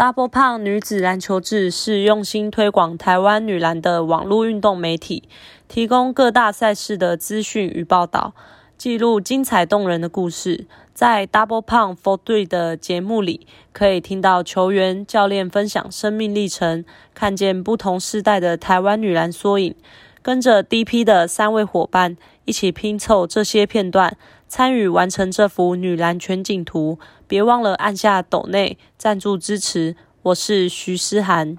Double Pun 女子篮球志是用心推广台湾女篮的网络运动媒体，提供各大赛事的资讯与报道，记录精彩动人的故事。在 Double Pump for Three 的节目里，可以听到球员、教练分享生命历程，看见不同世代的台湾女篮缩影。跟着 DP 的三位伙伴一起拼凑这些片段，参与完成这幅女篮全景图。别忘了按下抖内赞助支持，我是徐思涵。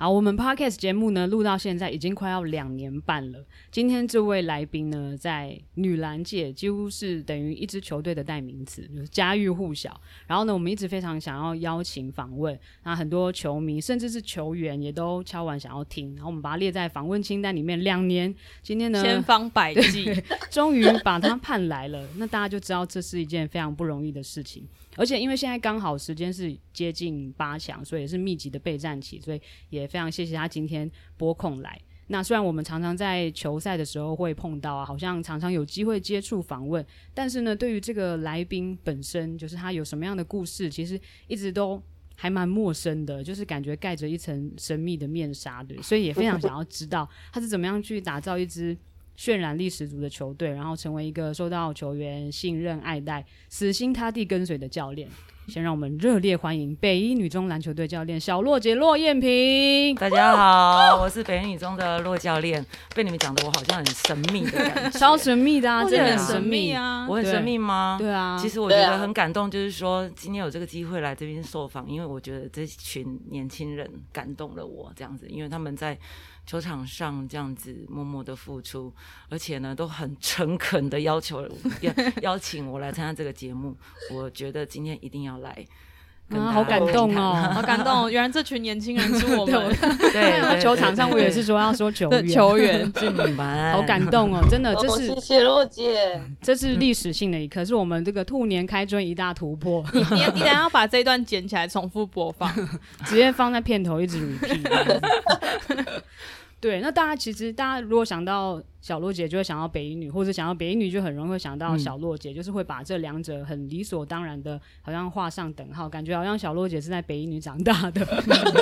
好，我们 Podcast 节目呢录到现在已经快要两年半了。今天这位来宾呢，在女篮界几乎是等于一支球队的代名词，就是家喻户晓。然后呢，我们一直非常想要邀请访问，那很多球迷甚至是球员也都敲完想要听。然后我们把它列在访问清单里面两年，今天呢，千方百计，终于把他盼来了。那大家就知道这是一件非常不容易的事情。而且因为现在刚好时间是接近八强，所以也是密集的备战期，所以也非常谢谢他今天拨空来。那虽然我们常常在球赛的时候会碰到啊，好像常常有机会接触访问，但是呢，对于这个来宾本身，就是他有什么样的故事，其实一直都还蛮陌生的，就是感觉盖着一层神秘的面纱，对，所以也非常想要知道他是怎么样去打造一支。渲染力十足的球队，然后成为一个受到球员信任、爱戴、死心塌地跟随的教练。先让我们热烈欢迎北一女中篮球队教练小洛姐洛艳萍。大家好，我是北一女中的洛教练。被你们讲的我好像很神秘的感觉，超神秘的啊，真的很神秘啊。我很神秘吗？对啊。其实我觉得很感动，就是说今天有这个机会来这边受访，因为我觉得这群年轻人感动了我，这样子，因为他们在。球场上这样子默默的付出，而且呢都很诚恳的要求邀邀请我来参加这个节目，我觉得今天一定要来。啊，好感动哦，好感动！原来这群年轻人是我们。对，球场上我也是说要说球员，球员是你们，好感动哦，真的，这是谢谢洛姐，这是历史性的一刻，是我们这个兔年开春一大突破。你你你等下要把这一段剪起来重复播放，直接放在片头一直 repeat。对，那大家其实大家如果想到。小洛姐就会想到北一女，或者想到北一女就很容易会想到小洛姐，嗯、就是会把这两者很理所当然的，好像画上等号，感觉好像小洛姐是在北一女长大的。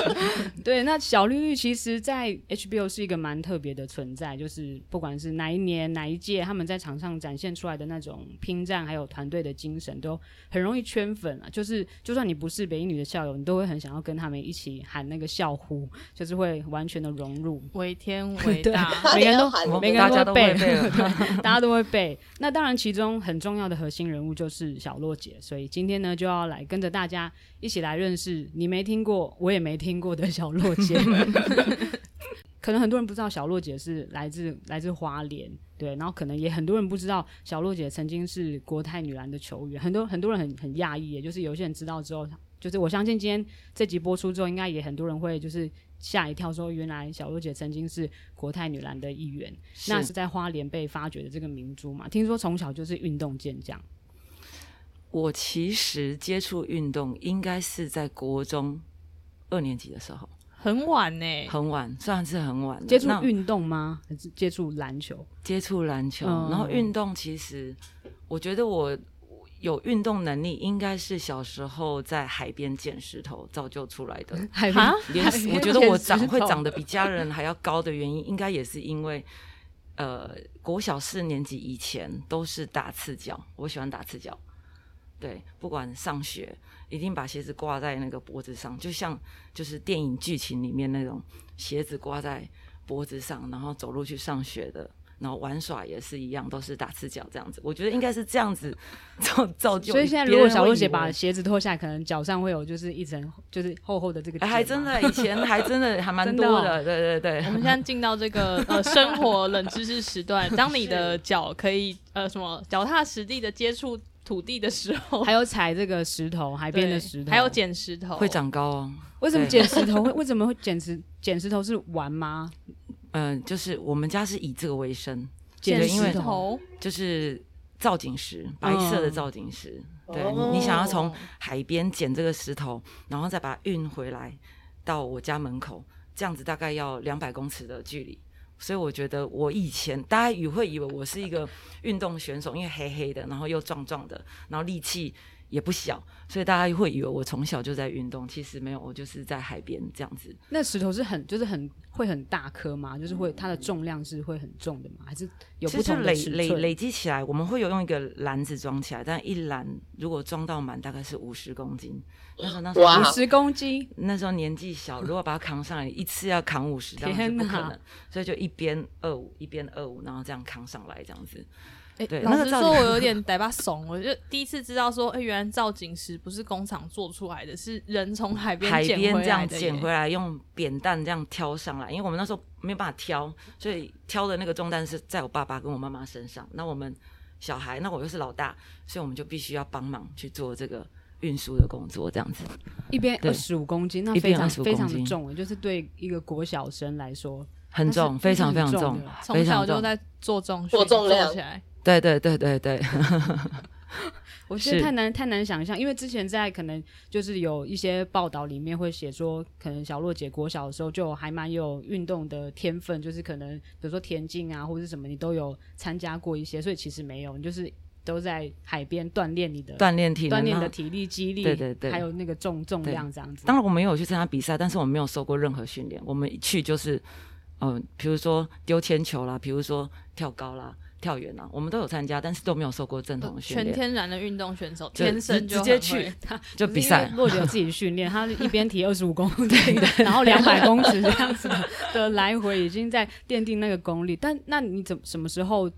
对，那小绿绿其实，在 HBO 是一个蛮特别的存在，就是不管是哪一年哪一届，他们在场上展现出来的那种拼战，还有团队的精神，都很容易圈粉啊。就是就算你不是北一女的校友，你都会很想要跟他们一起喊那个校呼，就是会完全的融入。为天为大，每个人都喊，每个人。大家都会背，大家都会背。那当然，其中很重要的核心人物就是小洛姐，所以今天呢，就要来跟着大家一起来认识你没听过，我也没听过的小洛姐。可能很多人不知道小洛姐是来自来自花莲，对，然后可能也很多人不知道小洛姐曾经是国泰女篮的球员，很多很多人很很讶异，也就是有些人知道之后，就是我相信今天这集播出之后，应该也很多人会就是。吓一跳，说原来小洛姐曾经是国泰女篮的一员，是那是在花莲被发掘的这个明珠嘛？听说从小就是运动健将。我其实接触运动应该是在国中二年级的时候，很晚呢、欸，很晚，算是很晚。接触运动吗？还是接触篮球？接触篮球，嗯、然后运动其实，我觉得我。有运动能力，应该是小时候在海边捡石头造就出来的。海边，我觉得我长会长得比家人还要高的原因，应该也是因为，呃，国小四年级以前都是打赤脚，我喜欢打赤脚。对，不管上学，一定把鞋子挂在那个脖子上，就像就是电影剧情里面那种鞋子挂在脖子上，然后走路去上学的。然后玩耍也是一样，都是打赤脚这样子。我觉得应该是这样子 造造就。所以现在如果小洛姐把鞋子脱下来，可能脚上会有就是一层就是厚厚的这个。还真的，以前 还真的还蛮多的。对对对。我们现在进到这个呃 生活冷知识时段，当你的脚可以呃什么脚踏实地的接触土地的时候，还有踩这个石头，海边的石头，还有捡石头，会长高哦。为什么捡石头会？为什么会捡石捡石头是玩吗？嗯，就是我们家是以这个为生，捡石头就是造景石，白色的造景石。嗯、对，你想要从海边捡这个石头，然后再把它运回来到我家门口，这样子大概要两百公尺的距离。所以我觉得我以前大家也会以为我是一个运动选手，因为黑黑的，然后又壮壮的，然后力气也不小，所以大家会以为我从小就在运动，其实没有，我就是在海边这样子。那石头是很就是很会很大颗吗？就是会它的重量是会很重的吗？还是有不同的？累累累积起来，我们会有用一个篮子装起来，但一篮如果装到满，大概是五十公斤。那时候那时候五十公斤，那时候年纪小，如果把它扛上来，一次要扛五十，当然是不可能，所以就一边二五一边二五，然后这样扛上来这样子。哎，对老实说，我 有点带把怂，我就第一次知道说，哎，原来造景石不是工厂做出来的，是人从海边海边这样捡捡回来，用扁担这样挑上来。因为我们那时候没有办法挑，所以挑的那个重担是在我爸爸跟我妈妈身上。那我们小孩，那我又是老大，所以我们就必须要帮忙去做这个运输的工作，这样子。一边二十五公斤，那非常非常的重，就是对一个国小生来说很重，非常非常重，从小就在做重做重量起来。对对对对对，我觉得太难太难想象，因为之前在可能就是有一些报道里面会写说，可能小洛姐国小的时候就还蛮有运动的天分，就是可能比如说田径啊或者是什么，你都有参加过一些，所以其实没有，你就是都在海边锻炼你的锻炼体锻炼的体力肌力，对对对，还有那个重重量这样子。当然我没有去参加比赛，但是我没有受过任何训练，我们一去就是嗯、呃，比如说丢铅球啦，比如说跳高啦。跳远啊，我们都有参加，但是都没有受过正统训练。全天然的运动选手，天生就直接去他 就比赛。洛姐自己训练，他一边提二十五公斤，然后 两百公尺这样子的，来回，已经在奠定那个功力。但那你怎什么时候？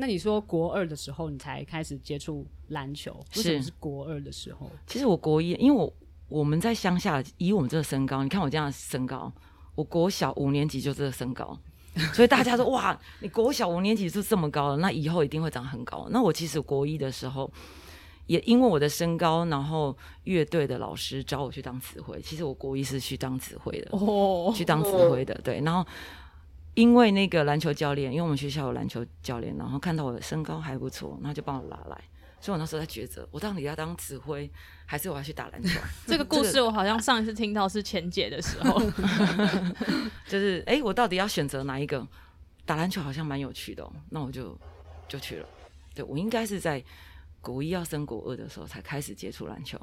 那你说国二的时候，你才开始接触篮球？为什么是国二的时候？其实我国一，因为我我们在乡下，以我们这个身高，你看我这样的身高，我国小五年级就这个身高。所以大家说哇，你国小五年级就这么高了，那以后一定会长很高。那我其实国一的时候，也因为我的身高，然后乐队的老师找我去当指挥。其实我国一是去当指挥的，哦，去当指挥的，对。然后因为那个篮球教练，因为我们学校有篮球教练，然后看到我的身高还不错，然后就帮我拉来。所以我那时候在抉择，我到底要当指挥，还是我要去打篮球？这个故事我好像上一次听到是前姐的时候，就是哎、欸，我到底要选择哪一个？打篮球好像蛮有趣的，哦，那我就就去了。对，我应该是在国一要升国二的时候才开始接触篮球。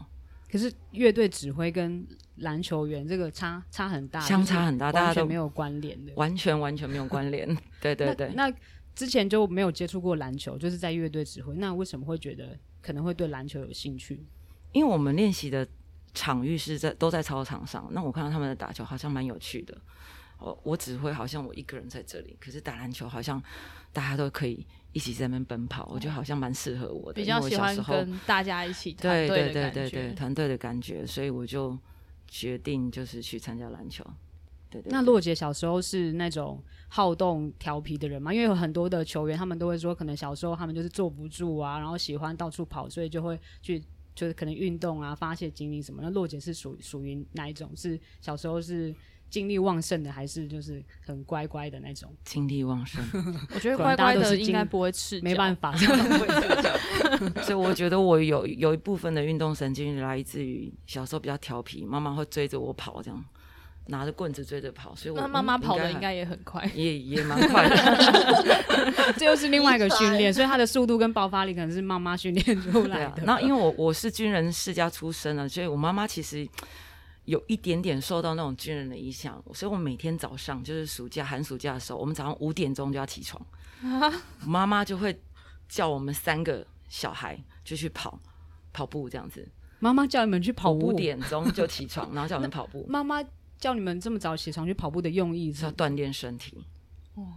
可是乐队指挥跟篮球员这个差差很大，相差很大，大家都没有关联的，完全完全没有关联。对对对，那。那之前就没有接触过篮球，就是在乐队指挥。那为什么会觉得可能会对篮球有兴趣？因为我们练习的场域是在都在操场上，那我看到他们的打球好像蛮有趣的。我我只会好像我一个人在这里，可是打篮球好像大家都可以一起在那边奔跑，我觉得好像蛮适合我的。比较喜欢跟大家一起。对对对对对，团队的感觉，所以我就决定就是去参加篮球。对对对，那洛姐小时候是那种好动调皮的人吗？因为有很多的球员，他们都会说，可能小时候他们就是坐不住啊，然后喜欢到处跑，所以就会去就是可能运动啊，发泄精力什么。那洛姐是属属于哪一种？是小时候是精力旺盛的，还是就是很乖乖的那种？精力旺盛，我觉得乖乖的应该不会吃，没办法，所以我觉得我有有一部分的运动神经来自于小时候比较调皮，妈妈会追着我跑这样。拿着棍子追着跑，所以我那妈妈跑的应该也很快，也也蛮快的。这又是另外一个训练，所以他的速度跟爆发力可能是妈妈训练出来的。那、啊、因为我我是军人世家出身的，所以我妈妈其实有一点点受到那种军人的影响，所以我每天早上就是暑假寒暑假的时候，我们早上五点钟就要起床，妈妈就会叫我们三个小孩就去跑跑步这样子。妈妈叫你们去跑步，五点钟就起床，然后叫我们跑步。妈妈。叫你们这么早起床去跑步的用意是要锻炼身体。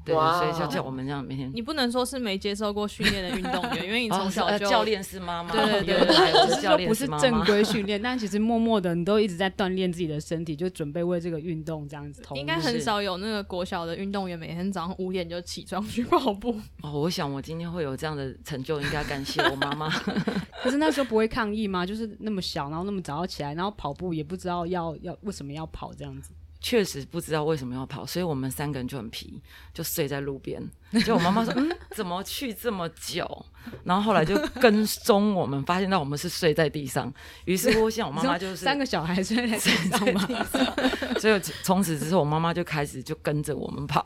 对，所以就叫我们这样每天。你不能说是没接受过训练的运动员，因为你从小教练是妈妈，对对对，只是说不是正规训练，但其实默默的你都一直在锻炼自己的身体，就准备为这个运动这样子。应该很少有那个国小的运动员每天早上五点就起床去跑步。哦，我想我今天会有这样的成就，应该感谢我妈妈。可是那时候不会抗议吗？就是那么小，然后那么早要起来，然后跑步也不知道要要为什么要跑这样子。确实不知道为什么要跑，所以我们三个人就很皮，就睡在路边。就我妈妈说：“嗯，怎么去这么久？” 然后后来就跟踪我们，发现到我们是睡在地上。于是乎，像我妈妈就是三个小孩睡在地上嘛。所以从此之后，我妈妈就开始就跟着我们跑，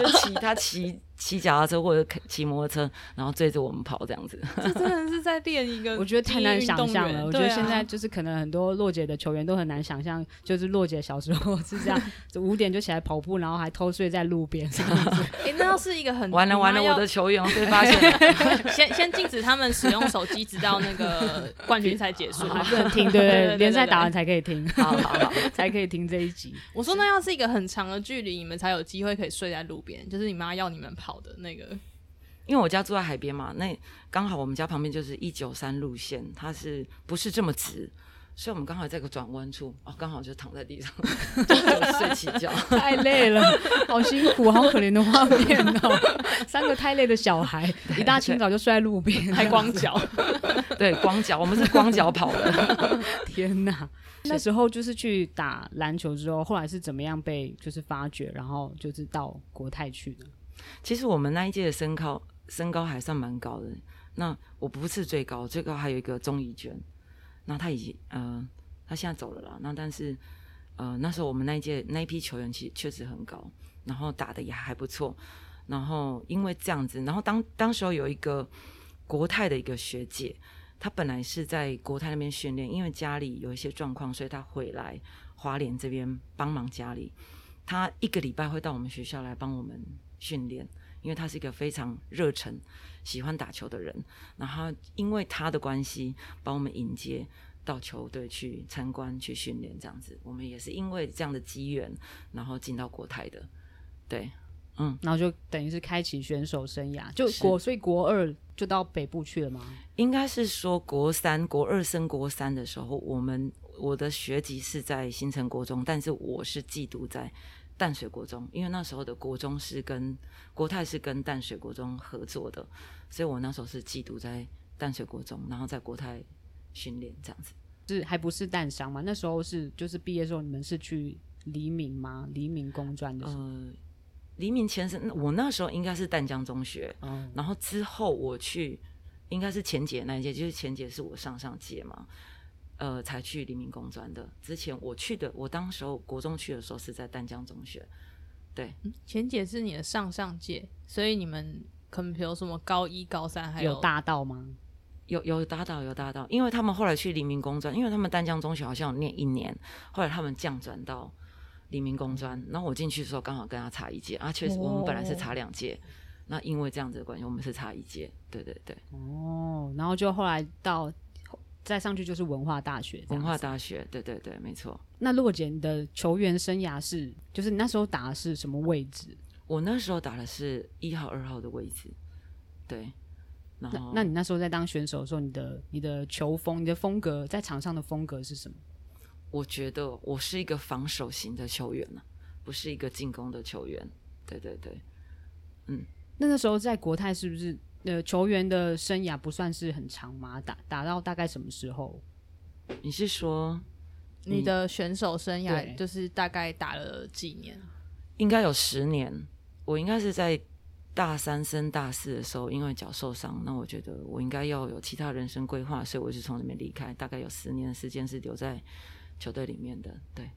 就骑她骑骑脚踏车或者骑摩托车，然后追着我们跑这样子。这真的是在练一个，我觉得太难想象了。我觉得现在就是可能很多洛姐的球员都很难想象，就是洛姐小时候是这样，五点就起来跑步，然后还偷睡在路边。哎，那要是一个很完了完了，我的球员被发现了。先先禁止他们使用手机，直到那个冠军赛结束，还不能听，对对，联赛打完才可以听，好好好，才可以听这一集。我说那要是一个很长的距离，你们才有机会可以睡在路边，就是你妈要你们跑。的，那个，因为我家住在海边嘛，那刚好我们家旁边就是一九三路线，它是不是这么直？所以我们刚好在个转弯处，哦，刚好就躺在地上 睡起觉，太累了，好辛苦，好可怜的画面哦。三个太累的小孩，一大清早就睡在路边，还光脚，对，光脚，我们是光脚跑的。天哪！那时候就是去打篮球之后，后来是怎么样被就是发掘，然后就是到国泰去的？其实我们那一届的身高身高还算蛮高的。那我不是最高，最高还有一个钟怡娟。那他已经呃，他现在走了啦。那但是呃，那时候我们那一届那一批球员其实确实很高，然后打得也还不错。然后因为这样子，然后当当时候有一个国泰的一个学姐，她本来是在国泰那边训练，因为家里有一些状况，所以她回来华联这边帮忙家里。她一个礼拜会到我们学校来帮我们。训练，因为她是一个非常热忱、喜欢打球的人。然后因为他的关系，把我们引接到球队去参观、去训练，这样子。我们也是因为这样的机缘，然后进到国台的。对，嗯，然后就等于是开启选手生涯。就国，所以国二就到北部去了吗？应该是说国三、国二升国三的时候，我们我的学籍是在新城国中，但是我是寄读在。淡水国中，因为那时候的国中是跟国泰是跟淡水国中合作的，所以我那时候是寄读在淡水国中，然后在国泰训练这样子。是还不是淡商嘛？那时候是就是毕业的时候，你们是去黎明吗？黎明工专的时候？呃，黎明前身，我那时候应该是淡江中学，嗯，然后之后我去应该是前姐那一届，就是前姐是我上上届嘛。呃，才去黎明工专的。之前我去的，我当时候国中去的时候是在丹江中学。对，前姐是你的上上届，所以你们可能比如什么高一、高三还有，有搭到吗？有有搭到，有搭到，因为他们后来去黎明工专，因为他们丹江中学好像有念一年，后来他们降转到黎明工专，然后我进去的时候刚好跟他差一届啊，确实我们本来是差两届，哦，那因为这样子的关系，我们是差一届。对对对。哦，然后就后来到。再上去就是文化大学，文化大学，对对对，没错。那洛姐，你的球员生涯是，就是你那时候打的是什么位置？我那时候打的是一号、二号的位置，对。然后，那，那你那时候在当选手的时候，你的你的球风、你的风格，在场上的风格是什么？我觉得我是一个防守型的球员呢，不是一个进攻的球员。对对对，嗯。那那时候在国泰是不是？呃，球员的生涯不算是很长吗？打打到大概什么时候？你是说你，你的选手生涯就是大概打了几年？应该有十年。我应该是在大三升大四的时候，因为脚受伤，那我觉得我应该要有其他人生规划，所以我就从里面离开。大概有十年的时间是留在球队里面的。对。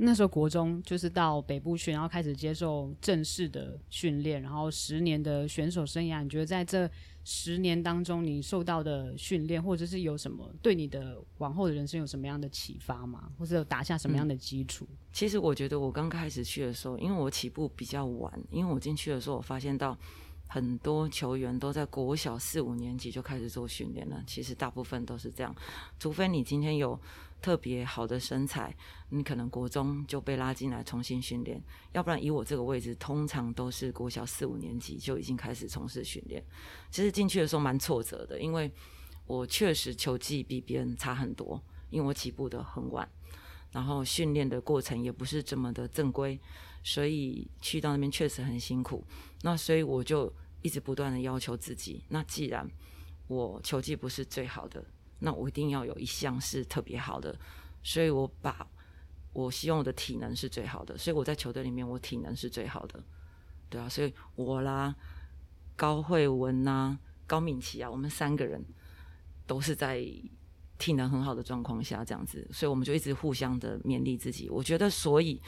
那时候国中就是到北部去，然后开始接受正式的训练，然后十年的选手生涯，你觉得在这十年当中，你受到的训练，或者是有什么对你的往后的人生有什么样的启发吗？或者有打下什么样的基础？嗯，其实我觉得我刚开始去的时候，因为我起步比较晚，因为我进去的时候，我发现到很多球员都在国小四五年级就开始做训练了。其实大部分都是这样，除非你今天有。特别好的身材，你可能国中就被拉进来重新训练，要不然以我这个位置，通常都是国小四五年级就已经开始从事训练。其实进去的时候蛮挫折的，因为我确实球技比别人差很多，因为我起步的很晚，然后训练的过程也不是这么的正规，所以去到那边确实很辛苦。那所以我就一直不断的要求自己，那既然我球技不是最好的。那我一定要有一项是特别好的，所以我把我希望我的体能是最好的，所以我在球队里面我体能是最好的，对啊，所以我啦、高慧文呐、高敏琪啊，我们三个人都是在体能很好的状况下这样子，所以我们就一直互相的勉励自己。我觉得，所以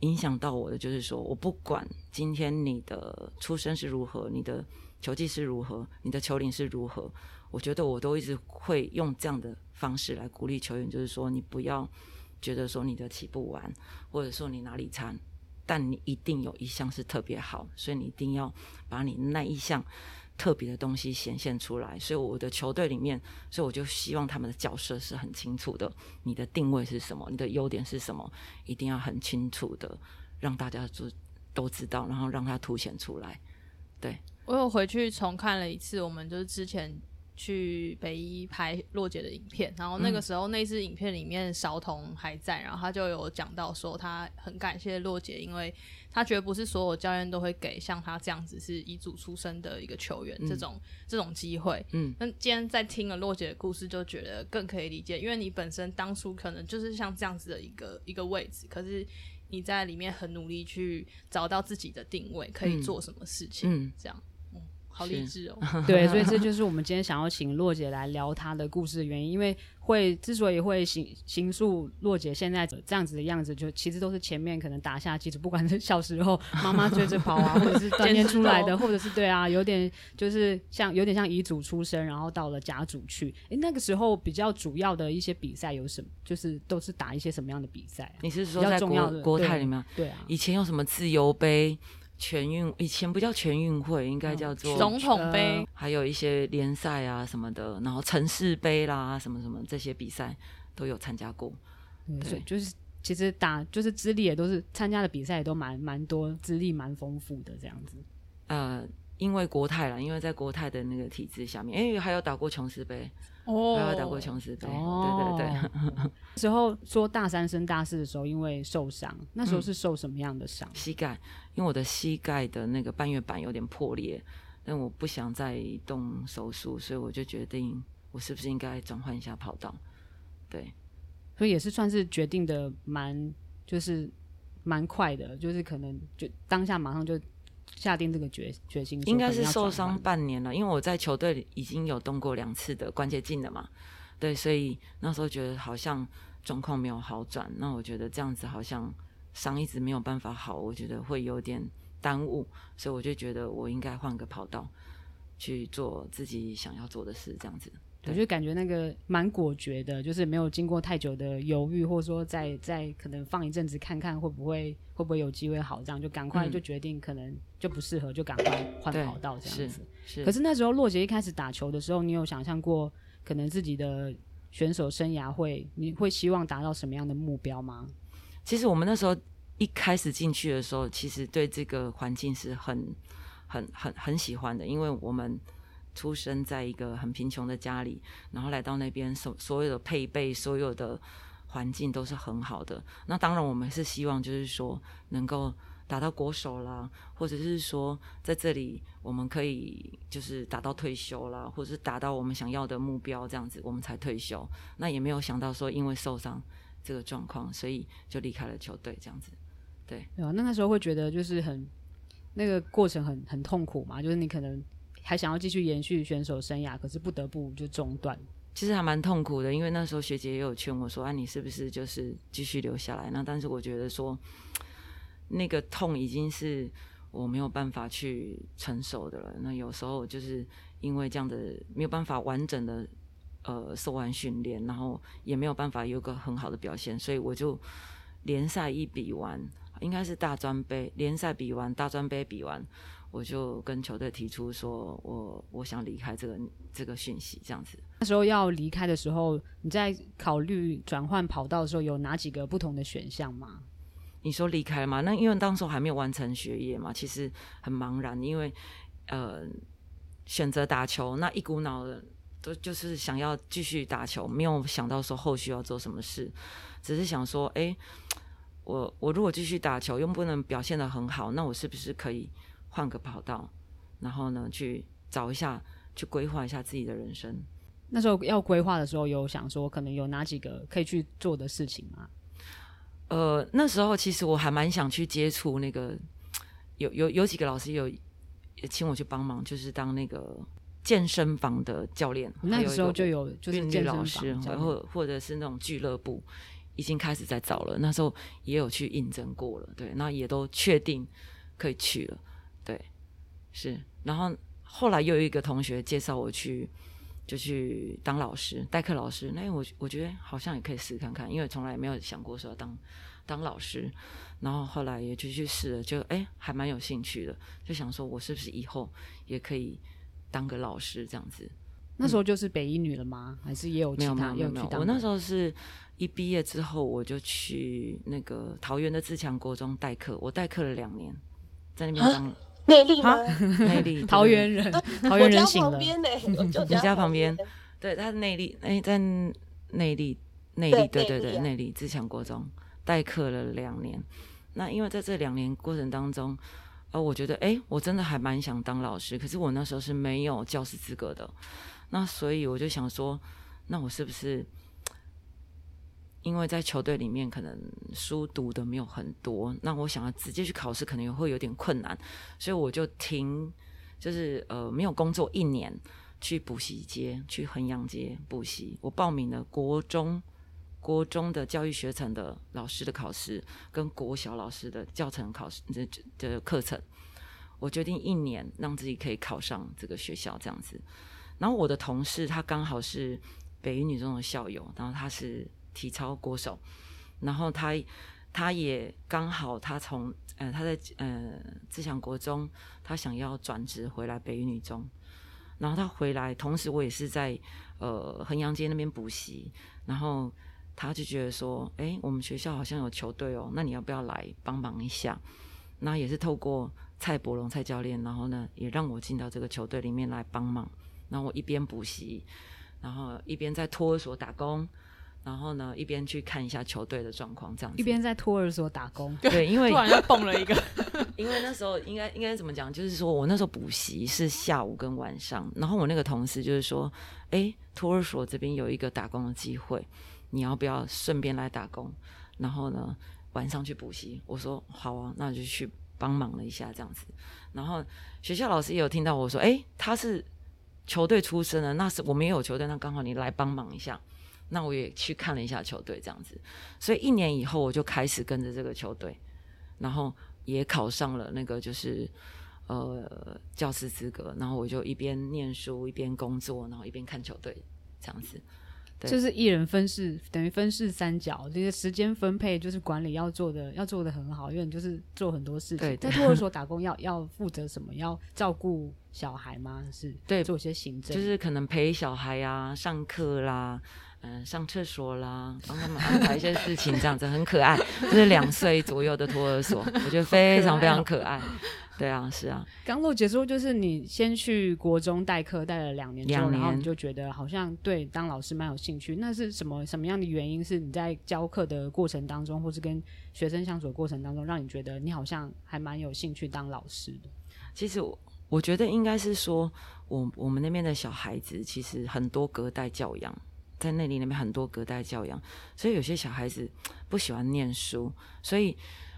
影响到我的，就是说我不管今天你的出身是如何，你的球技是如何，你的球龄是如何，我觉得我都一直会用这样的方式来鼓励球员，就是说你不要觉得说你的起步完，或者说你哪里差，但你一定有一项是特别好，所以你一定要把你那一项。特别的东西显现出来，所以我的球队里面，所以我就希望他们的角色是很清楚的。你的定位是什么？你的优点是什么？一定要很清楚的，让大家都都知道，然后让它凸显出来。对，我有回去重看了一次，我们就是之前。去北一拍洛姐的影片，然后那个时候那支影片里面韶彤还在，然后他就有讲到说他很感谢洛姐，因为他觉得不是所有教练都会给像他这样子是乙组出身的一个球员这种、嗯、这种机会。嗯，那今天在听了洛姐的故事，就觉得更可以理解，因为你本身当初可能就是像这样子的一个一个位置，可是你在里面很努力去找到自己的定位，可以做什么事情，嗯，这样。好励志哦！对，所以这就是我们今天想要请洛姐来聊她的故事的原因。因为会之所以会形形塑洛姐现在这样子的样子，就其实都是前面可能打下基础，不管是小时候 妈妈追着跑啊，或者是锻炼出来的，或者是对啊，有点就是像有点像乙组出身，然后到了甲组去。哎，那个时候比较主要的一些比赛有什么？就是都是打一些什么样的比赛啊？你是说在国国泰里面？对啊，以前有什么自由杯？全运以前不叫全运会，应该叫做总统杯，还有一些联赛啊什么的，然后城市杯啦什么什么这些比赛都有参加过。嗯、对，就是其实打就是资历也都是参加的比赛也都蛮蛮多，资历蛮丰富的这样子。呃，因为国泰啦，因为在国泰的那个体制下面，哎，还有打过琼斯杯。哦，还有打过琼斯杯，哦、对对对。那时候说大三升大四的时候，因为受伤，那时候是受什么样的伤？嗯、膝盖，因为我的膝盖的那个半月板有点破裂，但我不想再动手术，所以我就决定，我是不是应该转换一下跑道？对，所以也是算是决定的蛮，就是蛮快的，就是可能就当下马上就。下定这个决决心，应该是受伤半年了，因为我在球队里已经有动过两次的关节镜了嘛，对，所以那时候觉得好像状况没有好转，那我觉得这样子好像伤一直没有办法好，我觉得会有点耽误，所以我就觉得我应该换个跑道去做自己想要做的事，这样子。我就感觉那个蛮果决的，就是没有经过太久的犹豫，或者说再再可能放一阵子看看会不会会不会有机会好，这样就赶快就决定可能就不适合，就赶快换跑道这样子。是。可是那时候洛杰一开始打球的时候，你有想象过可能自己的选手生涯会你会希望达到什么样的目标吗？其实我们那时候一开始进去的时候，其实对这个环境是很很很很喜欢的，因为我们。出生在一个很贫穷的家里，然后来到那边，所所有的配备、所有的环境都是很好的。那当然，我们是希望就是说能够打到国手啦，或者是说在这里我们可以就是打到退休啦，或者是达到我们想要的目标，这样子我们才退休。那也没有想到说因为受伤这个状况，所以就离开了球队这样子。对，对啊，那那时候会觉得就是很那个过程很很痛苦嘛，就是你可能。还想要继续延续选手生涯，可是不得不就中断。其实还蛮痛苦的，因为那时候学姐也有劝我说：“啊，你是不是就是继续留下来？”那但是我觉得说，那个痛已经是我没有办法去承受的了。那有时候就是因为这样的没有办法完整的呃受完训练，然后也没有办法有个很好的表现，所以我就联赛一比完，应该是大专杯联赛比完，大专杯比完。我就跟球队提出说我，我我想离开这个这个讯息，这样子。那时候要离开的时候，你在考虑转换跑道的时候，有哪几个不同的选项吗？你说离开吗？那因为当时还没有完成学业嘛，其实很茫然。因为呃，选择打球，那一股脑的都就是想要继续打球，没有想到说后续要做什么事，只是想说，哎，我我如果继续打球，又不能表现的很好，那我是不是可以？换个跑道，然后呢，去找一下，去规划一下自己的人生。那时候要规划的时候，有想说可能有哪几个可以去做的事情吗？呃，那时候其实我还蛮想去接触那个，有有有几个老师有也请我去帮忙，就是当那个健身房的教练。那个时候就有就是健身老师，然后或者是那种俱乐部。已经开始在找了。那时候也有去应征过了，对，那也都确定可以去了，对，是。然后后来又有一个同学介绍我去，就去当老师，代课老师。那我我觉得好像也可以试看看，因为从来没有想过说要当当老师。然后后来也就去试了，就哎还蛮有兴趣的，就想说我是不是以后也可以当个老师这样子。那时候就是北一女了吗？还是也有其他？没有没有没有。我那时候是一毕业之后，我就去那个桃园的自强国中代课，我代课了两年，在那边当内力吗？内力 桃园人，桃园人醒了。你家旁边？对，他是内力，哎，在内力，内力，对对对，内力自强国中代课了两年。那因为在这两年过程当中，呃，我觉得哎，我真的还蛮想当老师，可是我那时候是没有教师资格的。那所以我就想说，那我是不是因为在球队里面可能书读的没有很多，那我想要直接去考试可能也会有点困难，所以我就停，就是呃没有工作一年，去补习街，去衡阳街补习。我报名了国中国中的教育学程的老师的考试，跟国小老师的教程考试的的课程。我决定一年让自己可以考上这个学校，这样子。然后我的同事他刚好是北一女中的校友，然后他是体操国手，然后他他也刚好他从呃他在呃自强国中，他想要转职回来北一女中，然后他回来，同时我也是在呃衡阳街那边补习，然后他就觉得说，哎，我们学校好像有球队哦，那你要不要来帮忙一下？那也是透过蔡伯龙蔡教练，然后呢也让我进到这个球队里面来帮忙。然后我一边补习，然后一边在托儿所打工，然后呢一边去看一下球队的状况，这样子。一边在托儿所打工，对，因为突然又蹦了一个，因为那时候应该应该怎么讲？就是说我那时候补习是下午跟晚上，然后我那个同事就是说，哎，托儿所这边有一个打工的机会，你要不要顺便来打工？然后呢晚上去补习？我说好啊，那就去帮忙了一下这样子。然后学校老师也有听到我说，哎，他是。球队出身的，那是我们也有球队，那刚好你来帮忙一下，那我也去看了一下球队，这样子，所以一年以后我就开始跟着这个球队，然后也考上了那个就是呃教师资格，然后我就一边念书一边工作，然后一边看球队，这样子。就是一人分饰，等于分饰三角，这个时间分配就是管理要做的，要做的很好，因为你就是做很多事情。在托儿所打工要要负责什么？要照顾小孩吗？是对，做一些行政，就是可能陪小孩啊，上课啦，嗯、呃，上厕所啦，帮他们安排一些事情，这样子很可爱。就是两岁左右的托儿所，我觉得非常非常可爱。对啊，是啊。刚露姐说，就是你先去国中代课，带了两年之后，然后你就觉得好像对当老师蛮有兴趣。那是什么什么样的原因？是你在教课的过程当中，或是跟学生相处的过程当中，让你觉得你好像还蛮有兴趣当老师的？其实我我觉得应该是说，我我们那边的小孩子其实很多隔代教养，在那里那边很多隔代教养，所以有些小孩子不喜欢念书，所以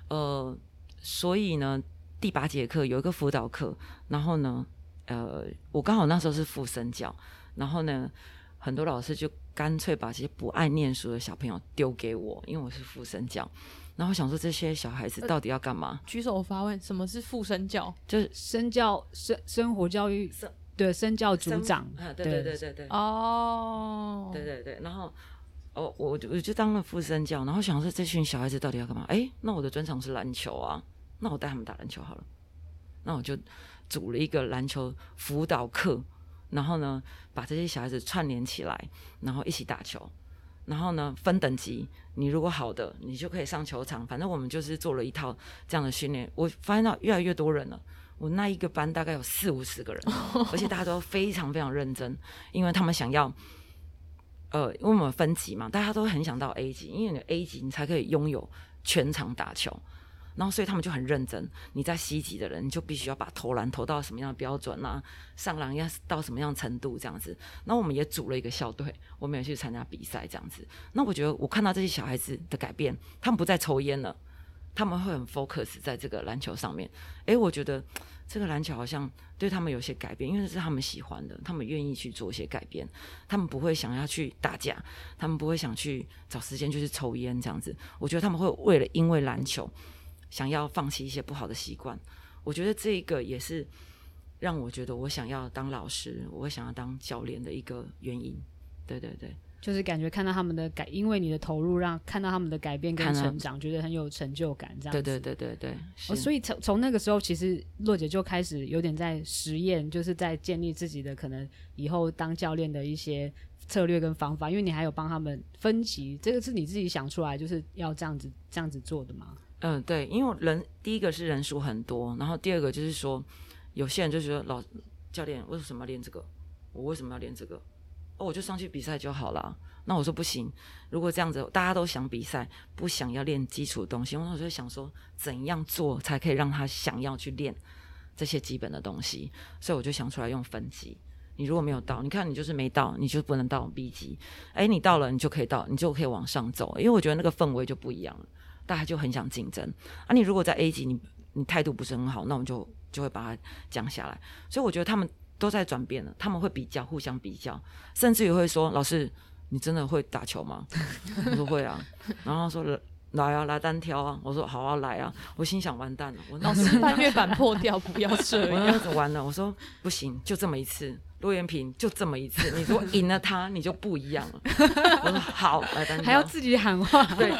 呃，所以呢。第八节课有一个辅导课，然后呢，呃，我刚好那时候是副生教，然后呢，很多老师就干脆把这些不爱念书的小朋友丢给我，因为我是副生教。然后想说这些小孩子到底要干嘛？举手发问，什么是副生教？就是生教生生活教育生对生教组长。啊，对对对对对。哦，对对对。然后，哦，我就我就当了副生教，然后想说这群小孩子到底要干嘛？哎，那我的专长是篮球啊。那我带他们打篮球好了，那我就组了一个篮球辅导课，然后呢，把这些小孩子串联起来，然后一起打球，然后呢，分等级，你如果好的，你就可以上球场。反正我们就是做了一套这样的训练。我发现到越来越多人了，我那一个班大概有四五十个人，而且大家都非常非常认真，因为他们想要，呃，因为我们分级嘛，大家都很想到 A 级，因为你 A 级你才可以拥有全场打球。然后，所以他们就很认真。你在西级的人，你就必须要把投篮投到什么样的标准啊？上篮要到什么样的程度？这样子。那我们也组了一个校队，我们也去参加比赛，这样子。那我觉得，我看到这些小孩子的改变，他们不再抽烟了，他们会很 focus 在这个篮球上面。诶，我觉得这个篮球好像对他们有些改变，因为是他们喜欢的，他们愿意去做一些改变。他们不会想要去打架，他们不会想去找时间就是抽烟这样子。我觉得他们会为了因为篮球想要放弃一些不好的习惯。我觉得这个也是让我觉得我想要当老师，我想要当教练的一个原因。对对对，就是感觉看到他们的改，因为你的投入，让看到他们的改变跟成长，觉得很有成就感。这样子，对对对对对。哦，所以从从那个时候，其实洛姐就开始有点在实验，就是在建立自己的可能以后当教练的一些策略跟方法。因为你还有帮他们分级，这个是你自己想出来，就是要这样子这样子做的吗？嗯，对，因为人第一个是人数很多，然后第二个就是说，有些人就觉得老教练为什么要练这个？我为什么要练这个？哦，我就上去比赛就好了。那我说不行，如果这样子大家都想比赛，不想要练基础的东西，我就想说怎样做才可以让他想要去练这些基本的东西。所以我就想出来用分级。你如果没有到，你看你就是没到，你就不能到 B 级。诶，你到了，你就可以到，你就可以往上走。因为我觉得那个氛围就不一样了，大家就很想竞争。啊，你如果在 A 级，你你态度不是很好，那我们就就会把它降下来。所以我觉得他们。都在转变了，他们会比较，互相比较，甚至于会说：“老师，你真的会打球吗？” 我说：“会啊。”然后他说：“来啊，来单挑啊！”我说：“好啊，来啊！”我心想：“完蛋了，我老师半月板破掉，不要这样。”我那样子完了，我说：“不行，就这么一次，骆延平就这么一次，你如果赢了他，你就不一样了。”我说：“好，来单挑。”还要自己喊话，对，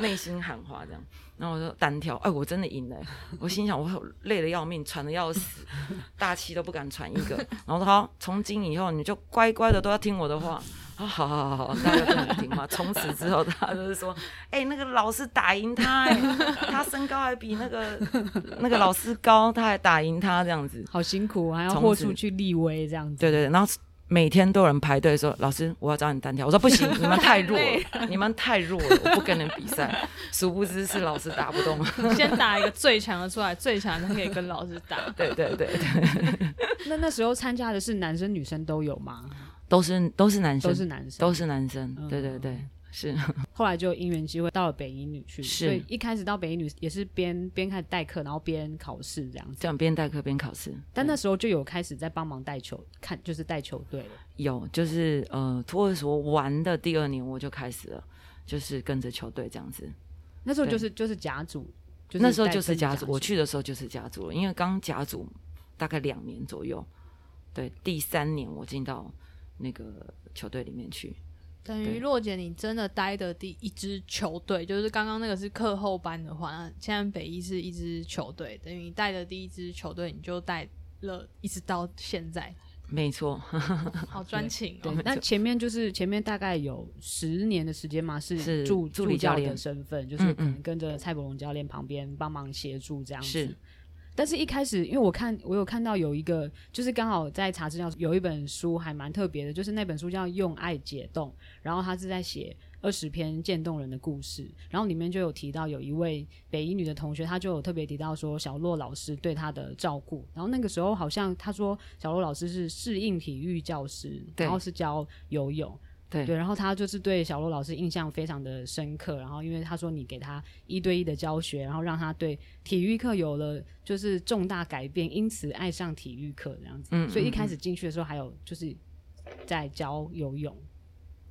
内心喊话这样。然后我说单挑，哎，我真的赢了。我心想，我累得要命，喘得要死，大气都不敢喘一个。然后说好，从今以后你就乖乖的都要听我的话。啊，好好好好，大家都听话。从此之后，他就是说，哎，那个老师打赢他，哎，他身高还比那个那个老师高，他还打赢他这样子，好辛苦，还要豁出去立威这样子。对对对，然后。每天都有人排队说：“老师，我要找你单挑。”我说：“不行，你们太弱了，你们太弱了，我不跟人比赛。”殊不知是老师打不动。先打一个最强的出来，最强的可以跟老师打。对对对对。那那时候参加的是男生女生都有吗？都是都是男生，都是男生，都是男生。对对对。是，后来就因缘机会到了北一女去，是所以一开始到北一女也是边边开始代课，然后边考试这样子。这样边代课边考试，但那时候就有开始在帮忙带球，看就是带球队了。有，就是呃，托儿所玩的第二年我就开始了，就是跟着球队这样子。那时候就是就是甲组，就是那时候就是甲组，我去的时候就是甲组了，因为刚甲组大概两年左右，对，第三年我进到那个球队里面去。等于洛姐，你真的待的第一支球队，就是刚刚那个是课后班的话，现在北一是一支球队，等于你带的第一支球队，你就带了一直到现在。没错，好专情哦。对，那前面就是前面大概有十年的时间嘛，是助助理教练的身份，就是可能跟着蔡伯龙教练旁边帮忙协助这样子。但是，一开始，因为我看我有看到有一个，就是刚好在查资料，有一本书还蛮特别的，就是那本书叫《用爱解冻》，然后他是在写二十篇渐冻人的故事，然后里面就有提到有一位北医女的同学，她就有特别提到说小洛老师对她的照顾，然后那个时候好像她说小洛老师是适应体育教师，然后是教游泳。对对，然后他就是对小罗老师印象非常的深刻，然后因为他说你给他一对一的教学，然后让他对体育课有了就是重大改变，因此爱上体育课这样子。嗯，所以一开始进去的时候还有就是在教游泳。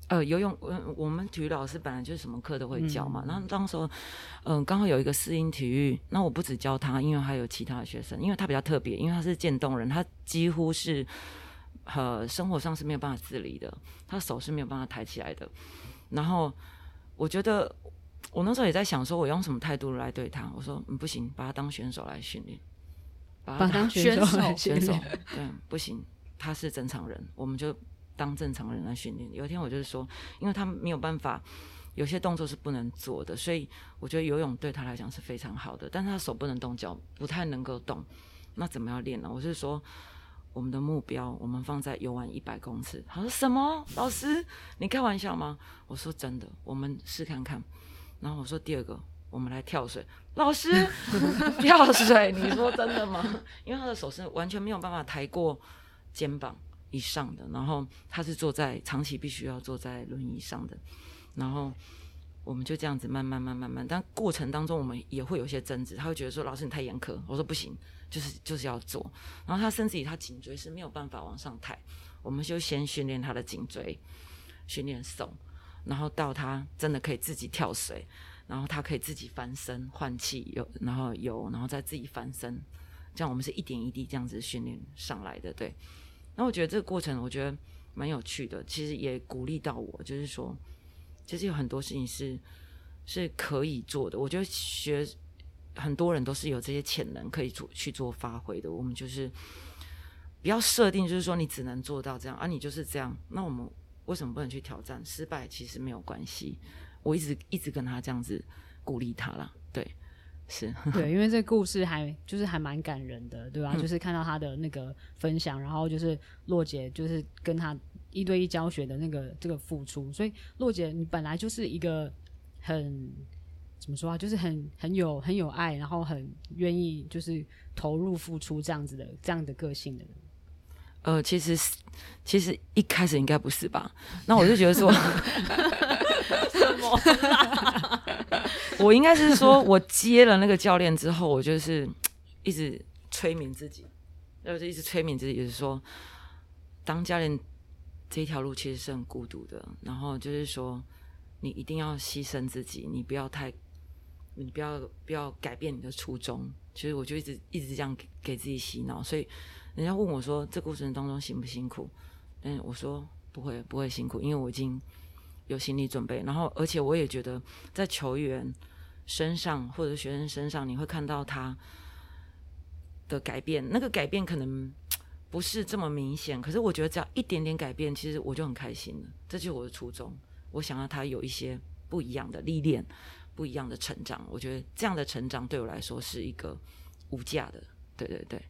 呃，游泳，嗯，我们体育老师本来就是什么课都会教嘛。嗯、然后当时候，嗯、呃，刚好有一个适应体育，那我不只教他，因为还有其他的学生，因为他比较特别，因为他是渐冻人，他几乎是。呃，生活上是没有办法自理的，他手是没有办法抬起来的。然后我觉得，我那时候也在想，说我用什么态度来对他？我说，嗯，不行，把他当选手来训练，把他当选手选手，对，不行，他是正常人，我们就当正常人来训练。有一天，我就是说，因为他没有办法，有些动作是不能做的，所以我觉得游泳对他来讲是非常好的，但是他手不能动，脚不太能够动，那怎么样练呢？我是说。我们的目标，我们放在游完一百公尺。他说什么？老师，你开玩笑吗？我说真的，我们试看看。然后我说第二个，我们来跳水。老师，跳水？你说真的吗？因为他的手是完全没有办法抬过肩膀以上的，然后他是坐在长期必须要坐在轮椅上的。然后我们就这样子慢慢慢慢慢，但过程当中我们也会有些争执，他会觉得说老师你太严苛，我说不行，就是就是要做。然后他甚至于他颈椎是没有办法往上抬，我们就先训练他的颈椎，训练手，然后到他真的可以自己跳水，然后他可以自己翻身换气，有然后有然后再自己翻身，这样我们是一点一滴这样子训练上来的。对，那我觉得这个过程我觉得蛮有趣的，其实也鼓励到我，就是说。其实有很多事情是是可以做的，我觉得学很多人都是有这些潜能可以做去做发挥的。我们就是不要设定，就是说你只能做到这样啊，你就是这样。那我们为什么不能去挑战？失败其实没有关系。我一直一直跟他这样子鼓励他啦。对，是 对，因为这故事还就是还蛮感人的，对吧？就是看到他的那个分享，然后就是洛姐就是跟他。一对一教学的那个这个付出，所以洛姐，你本来就是一个很怎么说啊，就是很很有很有爱，然后很愿意就是投入付出这样子的这样的个性的人。呃，其实其实一开始应该不是吧？那我就觉得说，什么？我应该是说我接了那个教练之后，我就是一直催眠自己，就是一直催眠自己，就是说当教练。这条路其实是很孤独的，然后就是说，你一定要牺牲自己，你不要太，你不要不要改变你的初衷。其实我就一直一直这样给给自己洗脑，所以人家问我说，这过程当中辛不辛苦？嗯，我说不会不会辛苦，因为我已经有心理准备。然后而且我也觉得，在球员身上或者学生身上，你会看到他的改变，那个改变可能。不是这么明显，可是我觉得只要一点点改变，其实我就很开心了。这就是我的初衷，我想要他有一些不一样的历练，不一样的成长。我觉得这样的成长对我来说是一个无价的。对对对，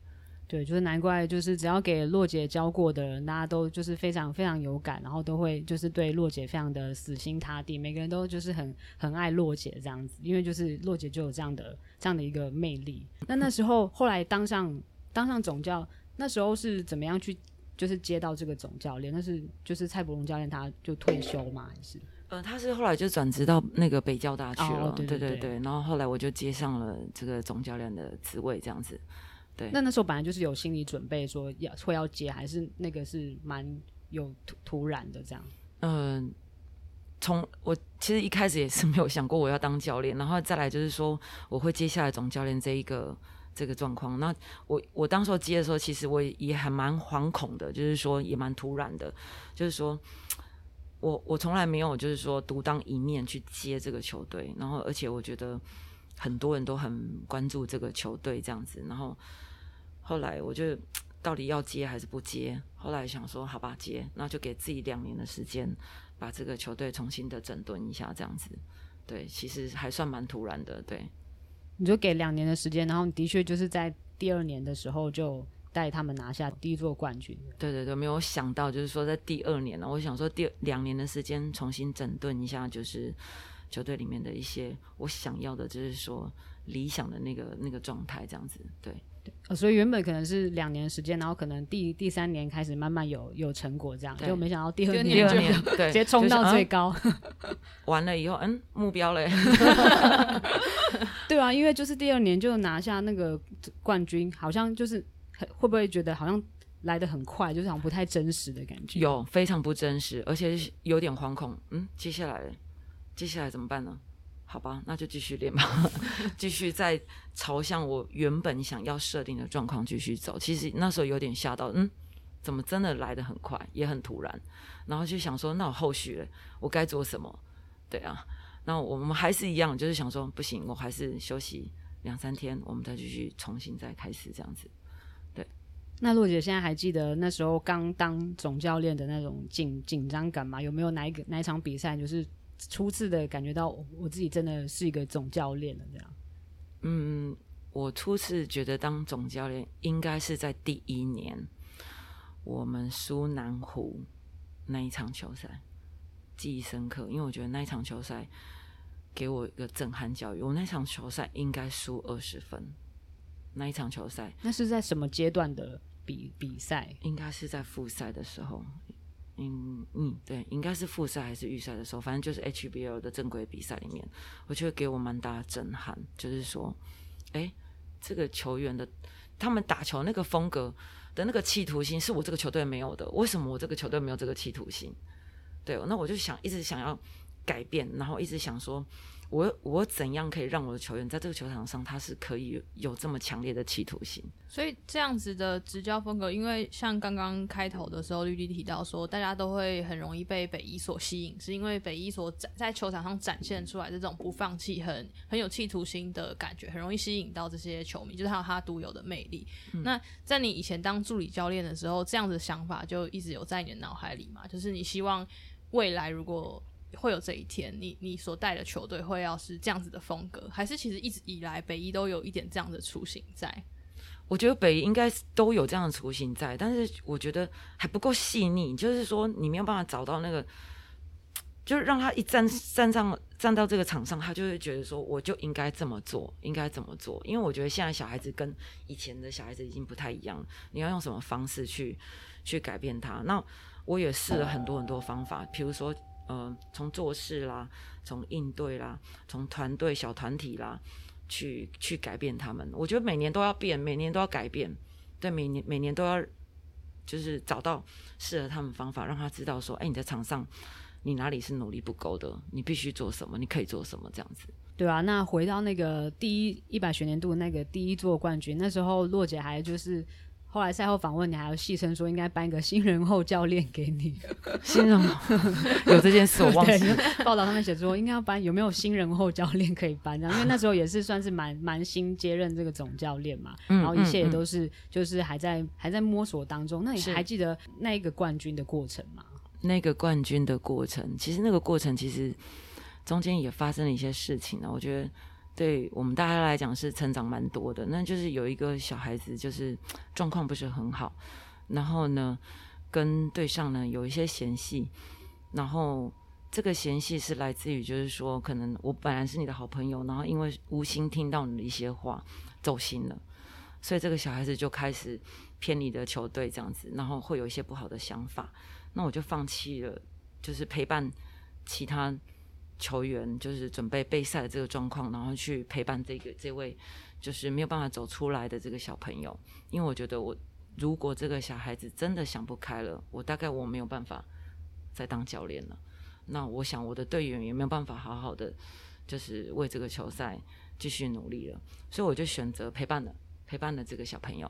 对，就是难怪，就是只要给洛姐教过的人，大家都就是非常非常有感，然后都会就是对洛姐非常的死心塌地，每个人都就是很很爱洛姐这样子，因为就是洛姐就有这样的这样的一个魅力。那那时候后来当上当上总教。那时候是怎么样去，就是接到这个总教练？那是就是蔡伯龙教练，他就退休吗？还是？呃，他是后来就转职到那个北交大去了。哦、对，对，对，对对对。然后后来我就接上了这个总教练的职位，这样子。对。那那时候本来就是有心理准备，说要会要接，还是那个是蛮有突突然的这样？嗯、呃，从我其实一开始也是没有想过我要当教练，然后再来就是说我会接下来总教练这一个。这个状况，那我我当时候接的时候，其实我也还蛮惶恐的，就是说也蛮突然的，就是说我我从来没有就是说独当一面去接这个球队，然后而且我觉得很多人都很关注这个球队这样子，然后后来我就到底要接还是不接？后来想说好吧，接，那就给自己两年的时间，把这个球队重新的整顿一下，这样子，对，其实还算蛮突然的，对。你就给两年的时间，然后的确就是在第二年的时候就带他们拿下第一座冠军。对对对，没有想到就是说在第二年呢，我想说第两年的时间重新整顿一下，就是球队里面的一些我想要的，就是说理想的那个那个状态这样子。对对、哦，所以原本可能是两年时间，然后可能第第三年开始慢慢有有成果这样，结果没想到第二年第二年 对直接冲到最高，就是嗯、完了以后嗯目标嘞。对啊，因为就是第二年就拿下那个冠军，好像就是会不会觉得好像来得很快，就是好像不太真实的感觉。有非常不真实，而且有点惶恐。嗯，接下来接下来怎么办呢？好吧，那就继续练吧，继续再朝向我原本想要设定的状况继续走。其实那时候有点吓到，嗯，怎么真的来得很快，也很突然。然后就想说，那我后续，我该做什么？对啊。那我们还是一样，就是想说不行，我还是休息两三天，我们再继续重新再开始这样子。对。那洛姐现在还记得那时候刚当总教练的那种紧紧张感吗？有没有哪一个哪一场比赛，就是初次的感觉到我自己真的是一个总教练了这样？嗯，我初次觉得当总教练应该是在第一年，我们输南湖那一场球赛。记忆深刻，因为我觉得那一场球赛给我一个震撼教育。我那场球赛应该输二十分。那一场球赛，那是在什么阶段的比比赛？应该是在复赛的时候，嗯嗯，对，应该是复赛还是预赛的时候，反正就是 HBL 的正规比赛里面，我觉得给我蛮大的震撼，就是说，哎，这个球员的他们打球那个风格的那个企图心是我这个球队没有的，为什么我这个球队没有这个企图心？对，那我就想一直想要改变，然后一直想说。我我怎样可以让我的球员在这个球场上，他是可以有这么强烈的企图心？所以这样子的执教风格，因为像刚刚开头的时候，绿地提到说，大家都会很容易被北一所吸引，是因为北一所展在球场上展现出来这种不放弃、很很有企图心的感觉，很容易吸引到这些球迷，就是他有他独有的魅力。嗯、那在你以前当助理教练的时候，这样子的想法就一直有在你的脑海里嘛？就是你希望未来如果会有这一天，你你所带的球队会要是这样子的风格，还是其实一直以来北一都有一点这样的雏形在？我觉得北一应该都有这样的雏形在，但是我觉得还不够细腻，就是说你没有办法找到那个，就是让他一站站上站到这个场上，他就会觉得说我就应该这么做，应该怎么做？因为我觉得现在小孩子跟以前的小孩子已经不太一样了，你要用什么方式去去改变他？那我也试了很多很多方法，比如说。呃，从做事啦，从应对啦，从团队小团体啦，去去改变他们。我觉得每年都要变，每年都要改变，对，每年每年都要就是找到适合他们方法，让他知道说，哎，你在场上你哪里是努力不够的，你必须做什么，你可以做什么，这样子。对啊，那回到那个第一一百学年度那个第一座冠军，那时候洛姐还就是。后来赛后访问你，还要戏称说应该颁一个新人后教练给你。新人后有这件事我忘记了。报道上面写说应该要颁，有没有新人后教练可以颁？这样，因为那时候也是算是蛮蛮新接任这个总教练嘛，然后一切也都是就是还在还在摸索当中。那你还记得那一个冠军的过程吗？那个冠军的过程，其实那个过程其实中间也发生了一些事情呢。我觉得。对我们大家来讲是成长蛮多的，那就是有一个小孩子就是状况不是很好，然后呢跟对象呢有一些嫌隙，然后这个嫌隙是来自于就是说可能我本来是你的好朋友，然后因为无心听到你的一些话走心了，所以这个小孩子就开始偏离的球队这样子，然后会有一些不好的想法，那我就放弃了，就是陪伴其他。球员就是准备备赛的这个状况，然后去陪伴这个这位就是没有办法走出来的这个小朋友。因为我觉得我如果这个小孩子真的想不开了，我大概我没有办法再当教练了。那我想我的队员也没有办法好好的就是为这个球赛继续努力了。所以我就选择陪伴了陪伴了这个小朋友，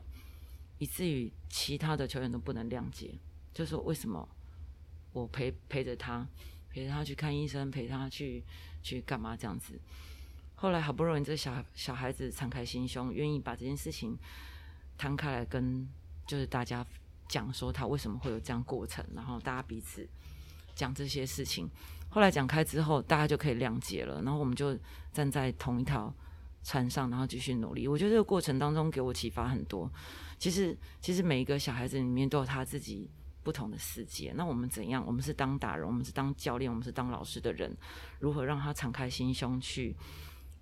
以至于其他的球员都不能谅解，就是说为什么我陪陪着他。陪他去看医生，陪他去去干嘛这样子。后来好不容易这小小孩子敞开心胸，愿意把这件事情摊开来跟就是大家讲说他为什么会有这样过程，然后大家彼此讲这些事情。后来讲开之后，大家就可以谅解了，然后我们就站在同一条船上，然后继续努力。我觉得这个过程当中给我启发很多。其实其实每一个小孩子里面都有他自己。不同的世界，那我们怎样？我们是当大人，我们是当教练，我们是当老师的人，如何让他敞开心胸去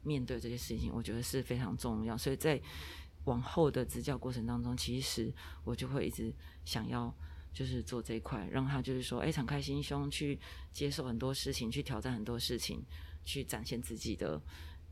面对这些事情？我觉得是非常重要。所以在往后的执教过程当中，其实我就会一直想要，就是做这一块，让他就是说，哎，敞开心胸去接受很多事情，去挑战很多事情，去展现自己的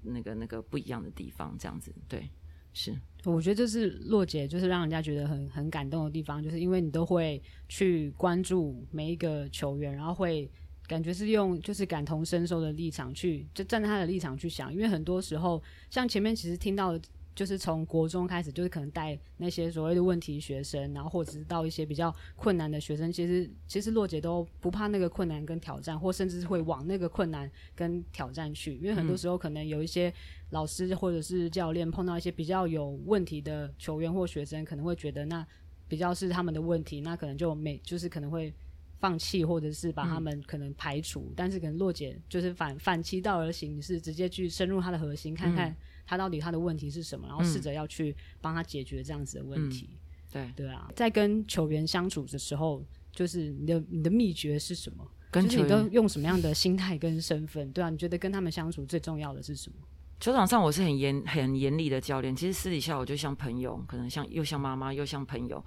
那个那个不一样的地方，这样子，对。是，我觉得这是洛姐，就是让人家觉得很很感动的地方，就是因为你都会去关注每一个球员，然后会感觉是用就是感同身受的立场去，就站在他的立场去想，因为很多时候像前面其实听到。就是从国中开始，就是可能带那些所谓的问题学生，然后或者是到一些比较困难的学生，其实其实洛姐都不怕那个困难跟挑战，或甚至是会往那个困难跟挑战去，因为很多时候可能有一些老师或者是教练碰到一些比较有问题的球员或学生，可能会觉得那比较是他们的问题，那可能就没就是可能会放弃或者是把他们可能排除，嗯、但是可能洛姐就是反反其道而行，是直接去深入他的核心，看看。他到底他的问题是什么？然后试着要去帮他解决这样子的问题。嗯、对对啊，在跟球员相处的时候，就是你的你的秘诀是什么？跟就是你都用什么样的心态跟身份？对啊，你觉得跟他们相处最重要的是什么？球场上我是很严很严厉的教练，其实私底下我就像朋友，可能像又像妈妈又像朋友。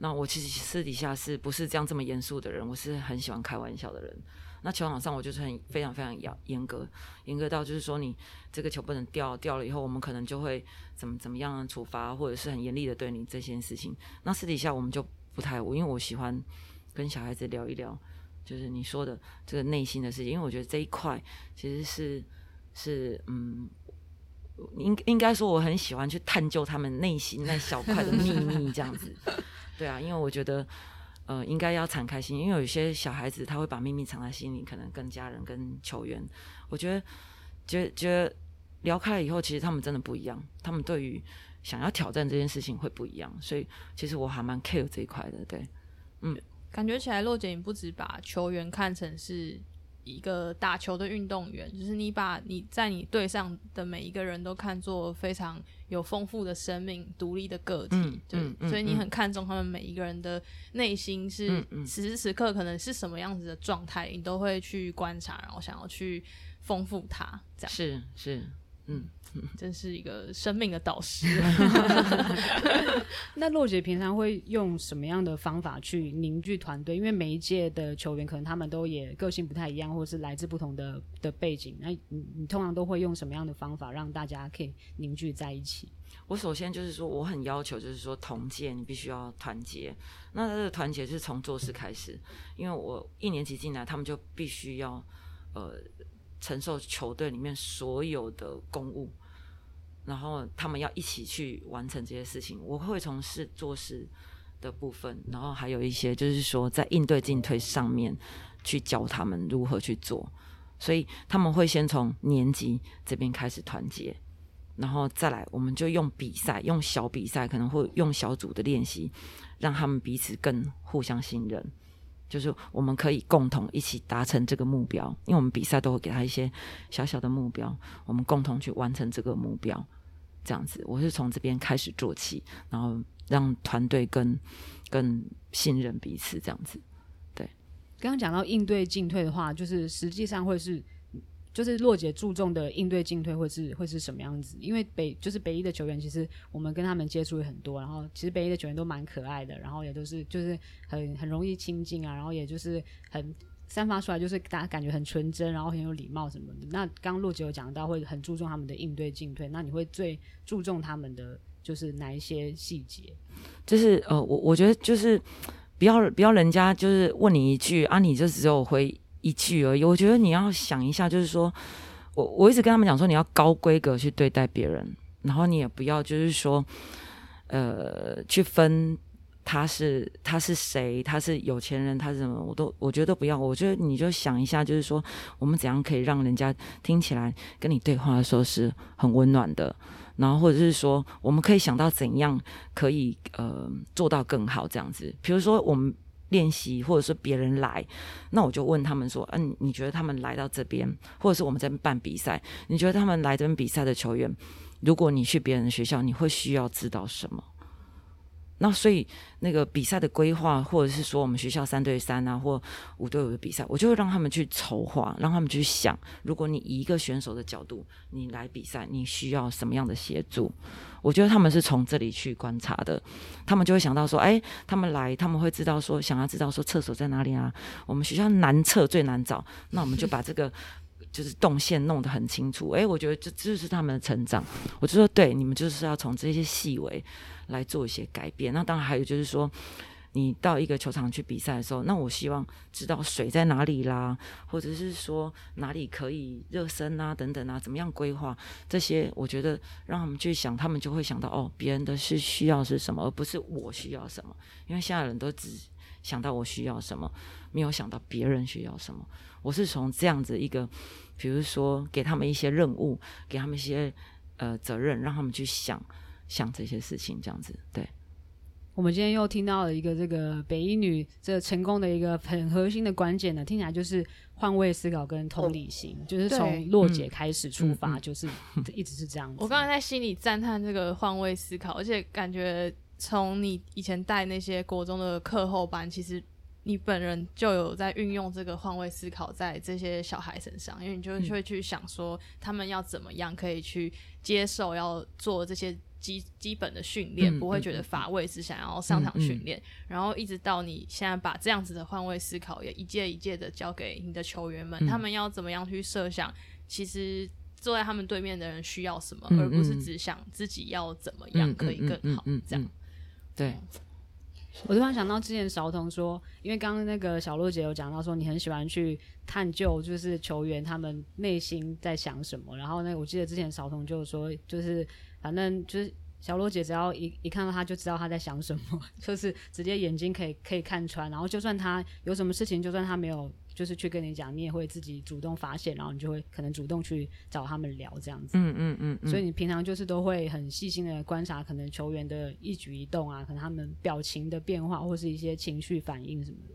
那我其实私底下是不是这样这么严肃的人？我是很喜欢开玩笑的人。那球场上我就是很非常非常严严格，严格到就是说你这个球不能掉，掉了以后我们可能就会怎么怎么样处罚，或者是很严厉的对你这件事情。那私底下我们就不太，我因为我喜欢跟小孩子聊一聊，就是你说的这个内心的事情，因为我觉得这一块其实是是嗯，应应该说我很喜欢去探究他们内心那小块的秘密这样子。对啊，因为我觉得。呃，应该要敞开心，因为有些小孩子他会把秘密藏在心里，可能跟家人、跟球员，我觉得，觉觉得聊开了以后，其实他们真的不一样，他们对于想要挑战这件事情会不一样，所以其实我还蛮 care 这一块的，对，嗯，感觉起来洛姐你不止把球员看成是。一个打球的运动员，就是你把你在你队上的每一个人都看作非常有丰富的生命、独立的个体，嗯、就、嗯、所以你很看重他们每一个人的内心是此时此刻可能是什么样子的状态，你都会去观察，然后想要去丰富它，这样。是是。嗯，真是一个生命的导师。那洛姐平常会用什么样的方法去凝聚团队？因为每一届的球员可能他们都也个性不太一样，或者是来自不同的的背景。那你你通常都会用什么样的方法让大家可以凝聚在一起？我首先就是说，我很要求就是说，同届你必须要团结。那这个团结是从做事开始，因为我一年级进来，他们就必须要呃。承受球队里面所有的公务，然后他们要一起去完成这些事情。我会从事做事的部分，然后还有一些就是说在应对进退上面去教他们如何去做。所以他们会先从年级这边开始团结，然后再来我们就用比赛，用小比赛，可能会用小组的练习，让他们彼此更互相信任。就是我们可以共同一起达成这个目标，因为我们比赛都会给他一些小小的目标，我们共同去完成这个目标，这样子。我是从这边开始做起，然后让团队更更信任彼此，这样子。对，刚刚讲到应对进退的话，就是实际上会是。就是洛姐注重的应对进退会是会是什么样子？因为北就是北一的球员，其实我们跟他们接触也很多，然后其实北一的球员都蛮可爱的，然后也都是就是很很容易亲近啊，然后也就是很散发出来就是大家感觉很纯真，然后很有礼貌什么的。那刚刚洛姐有讲到会很注重他们的应对进退，那你会最注重他们的就是哪一些细节？就是呃，我我觉得就是不要不要人家就是问你一句啊，你就只有回。一句而已，我觉得你要想一下，就是说，我我一直跟他们讲说，你要高规格去对待别人，然后你也不要就是说，呃，去分他是他是谁，他是有钱人，他是什么，我都我觉得不要。我觉得你就想一下，就是说，我们怎样可以让人家听起来跟你对话的时候是很温暖的，然后或者是说，我们可以想到怎样可以呃做到更好这样子，比如说我们。练习，或者说别人来，那我就问他们说：“嗯、你觉得他们来到这边，或者是我们在办比赛，你觉得他们来这边比赛的球员，如果你去别人的学校，你会需要知道什么？”那所以那个比赛的规划，或者是说我们学校三对三啊，或五对五的比赛，我就会让他们去筹划，让他们去想，如果你以一个选手的角度，你来比赛，你需要什么样的协助？我觉得他们是从这里去观察的，他们就会想到说，哎，他们来，他们会知道说，想要知道说厕所在哪里啊？我们学校男厕最难找，那我们就把这个。就是动线弄得很清楚，哎，我觉得这就是他们的成长。我就说，对，你们就是要从这些细微来做一些改变。那当然还有就是说，你到一个球场去比赛的时候，那我希望知道水在哪里啦，或者是说哪里可以热身啊，等等啊，怎么样规划这些？我觉得让他们去想，他们就会想到哦，别人的是需要是什么，而不是我需要什么。因为现在人都只想到我需要什么，没有想到别人需要什么。我是从这样子一个，比如说给他们一些任务，给他们一些呃责任，让他们去想想这些事情，这样子。对，我们今天又听到了一个这个北一女这成功的一个很核心的关键呢，听起来就是换位思考跟同理心，哦、就是从洛姐开始出发，嗯、就是一直是这样子。我刚才在心里赞叹这个换位思考，而且感觉从你以前带那些国中的课后班，其实。你本人就有在运用这个换位思考在这些小孩身上，因为你就会去想说他们要怎么样可以去接受要做这些基基本的训练，嗯、不会觉得乏味，只想要上场训练，嗯嗯、然后一直到你现在把这样子的换位思考也一届一届的交给你的球员们，嗯、他们要怎么样去设想，其实坐在他们对面的人需要什么，嗯、而不是只想自己要怎么样可以更好，这样。对。我突然想到之前韶彤说，因为刚刚那个小洛姐有讲到说，你很喜欢去探究，就是球员他们内心在想什么。然后呢，我记得之前韶彤就说，就是反正就是小洛姐只要一一看到他就知道他在想什么，就是直接眼睛可以可以看穿。然后就算他有什么事情，就算他没有。就是去跟你讲，你也会自己主动发现，然后你就会可能主动去找他们聊这样子。嗯嗯嗯。嗯，所以你平常就是都会很细心的观察，可能球员的一举一动啊，可能他们表情的变化，或是一些情绪反应什么的。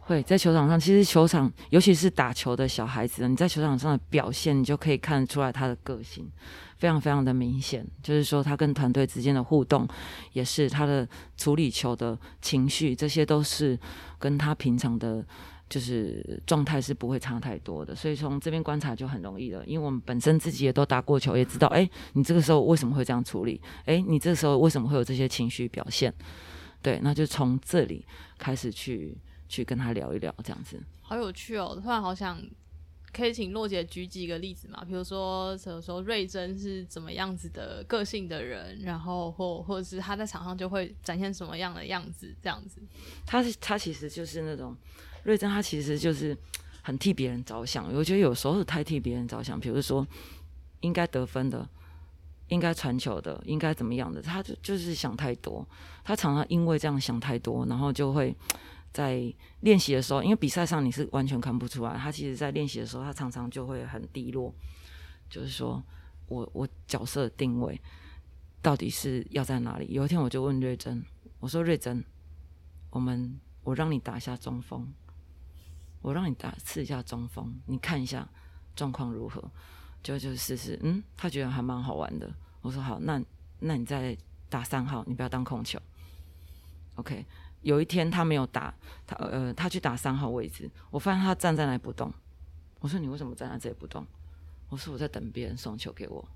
会在球场上，其实球场尤其是打球的小孩子，你在球场上的表现，你就可以看出来他的个性，非常非常的明显。就是说，他跟团队之间的互动，也是他的处理球的情绪，这些都是跟他平常的。就是状态是不会差太多的，所以从这边观察就很容易了。因为我们本身自己也都打过球，也知道，哎，你这个时候为什么会这样处理？哎，你这个时候为什么会有这些情绪表现？对，那就从这里开始去去跟他聊一聊，这样子。好有趣哦！突然好想可以请洛姐举几个例子嘛？比如说，什么时候瑞珍是怎么样子的个性的人，然后或或者是他在场上就会展现什么样的样子？这样子，他是他其实就是那种。瑞珍他其实就是很替别人着想，我觉得有时候是太替别人着想。比如说，应该得分的，应该传球的，应该怎么样的，他就就是想太多。他常常因为这样想太多，然后就会在练习的时候，因为比赛上你是完全看不出来。他其实在练习的时候，他常常就会很低落，就是说我我角色定位到底是要在哪里？有一天我就问瑞珍，我说瑞珍，我们我让你打一下中锋。我让你打试一下中锋，你看一下状况如何，就就试试。嗯，他觉得还蛮好玩的。我说好，那那你再打三号，你不要当控球。OK，有一天他没有打，他呃他去打三号位置，我发现他站在那里不动。我说你为什么站在这里不动？我说我在等别人送球给我。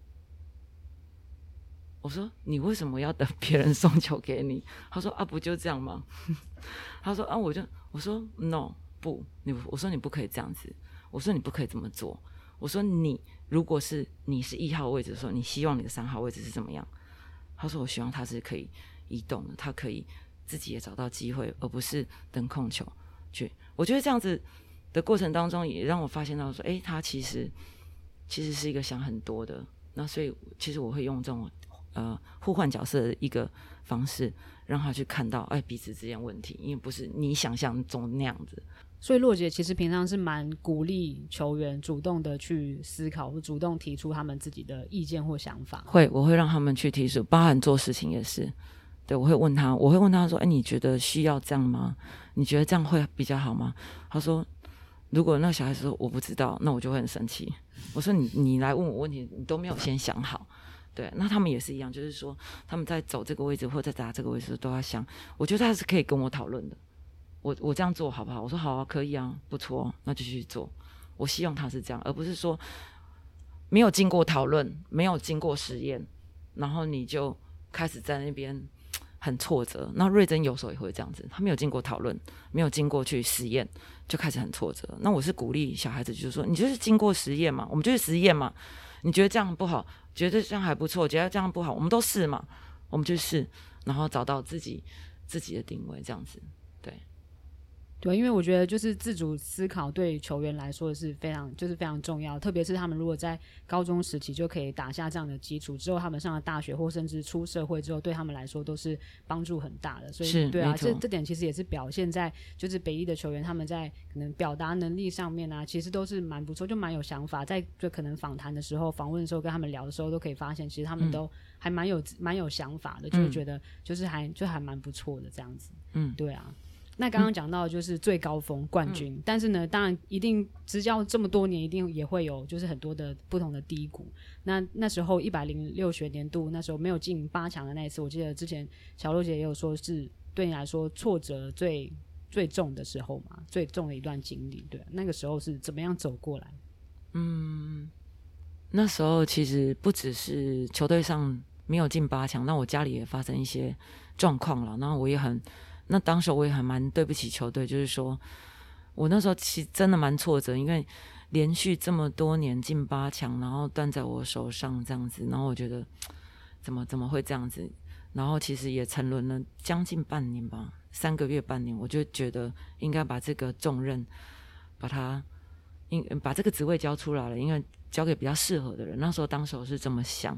我说你为什么要等别人送球给你？他说啊，不就这样吗？他说啊，我就我说 no。不，你我说你不可以这样子，我说你不可以这么做。我说你如果是你是一号位置的时候，你希望你的三号位置是怎么样？他说我希望他是可以移动的，他可以自己也找到机会，而不是等控球去。我觉得这样子的过程当中，也让我发现到说，诶，他其实其实是一个想很多的。那所以其实我会用这种呃互换角色的一个方式，让他去看到哎彼此之间问题，因为不是你想象中那样子。所以洛姐其实平常是蛮鼓励球员主动的去思考，或主动提出他们自己的意见或想法。会，我会让他们去提出，包含做事情也是。对，我会问他，我会问他说：“哎，你觉得需要这样吗？你觉得这样会比较好吗？”他说：“如果那个小孩子说我不知道，那我就会很生气。”我说：“你你来问我问题，你都没有先想好。”对，那他们也是一样，就是说他们在走这个位置或者在打这个位置都要想。我觉得他是可以跟我讨论的。我我这样做好不好？我说好啊，可以啊，不错，那就去做。我希望他是这样，而不是说没有经过讨论，没有经过实验，然后你就开始在那边很挫折。那瑞珍有时候也会这样子，他没有经过讨论，没有经过去实验，就开始很挫折。那我是鼓励小孩子，就是说，你就是经过实验嘛，我们就是实验嘛。你觉得这样不好，觉得这样还不错，觉得这样不好，我们都试嘛，我们就试，然后找到自己自己的定位，这样子。对，因为我觉得就是自主思考对球员来说是非常就是非常重要，特别是他们如果在高中时期就可以打下这样的基础，之后他们上了大学或甚至出社会之后，对他们来说都是帮助很大的。所以，对啊，这这点其实也是表现在就是北一的球员他们在可能表达能力上面啊，其实都是蛮不错，就蛮有想法。在就可能访谈的时候、访问的时候跟他们聊的时候，都可以发现其实他们都还蛮有蛮有想法的，就会觉得就是还就还蛮不错的这样子。嗯，对啊。那刚刚讲到就是最高峰冠军，嗯、但是呢，当然一定执教这么多年，一定也会有就是很多的不同的低谷。那那时候一百零六学年度，那时候没有进八强的那一次，我记得之前小洛姐也有说是对你来说挫折最最重的时候嘛，最重的一段经历，对，那个时候是怎么样走过来？嗯，那时候其实不只是球队上没有进八强，那我家里也发生一些状况了，然后我也很，那当时我也还蛮对不起球队，就是说我那时候其实真的蛮挫折，因为连续这么多年进八强，然后断在我手上这样子，然后我觉得怎么怎么会这样子，然后其实也沉沦了将近半年吧。三个月半年，我就觉得应该把这个重任，把它应把这个职位交出来了，因为交给比较适合的人。那时候当时我是这么想。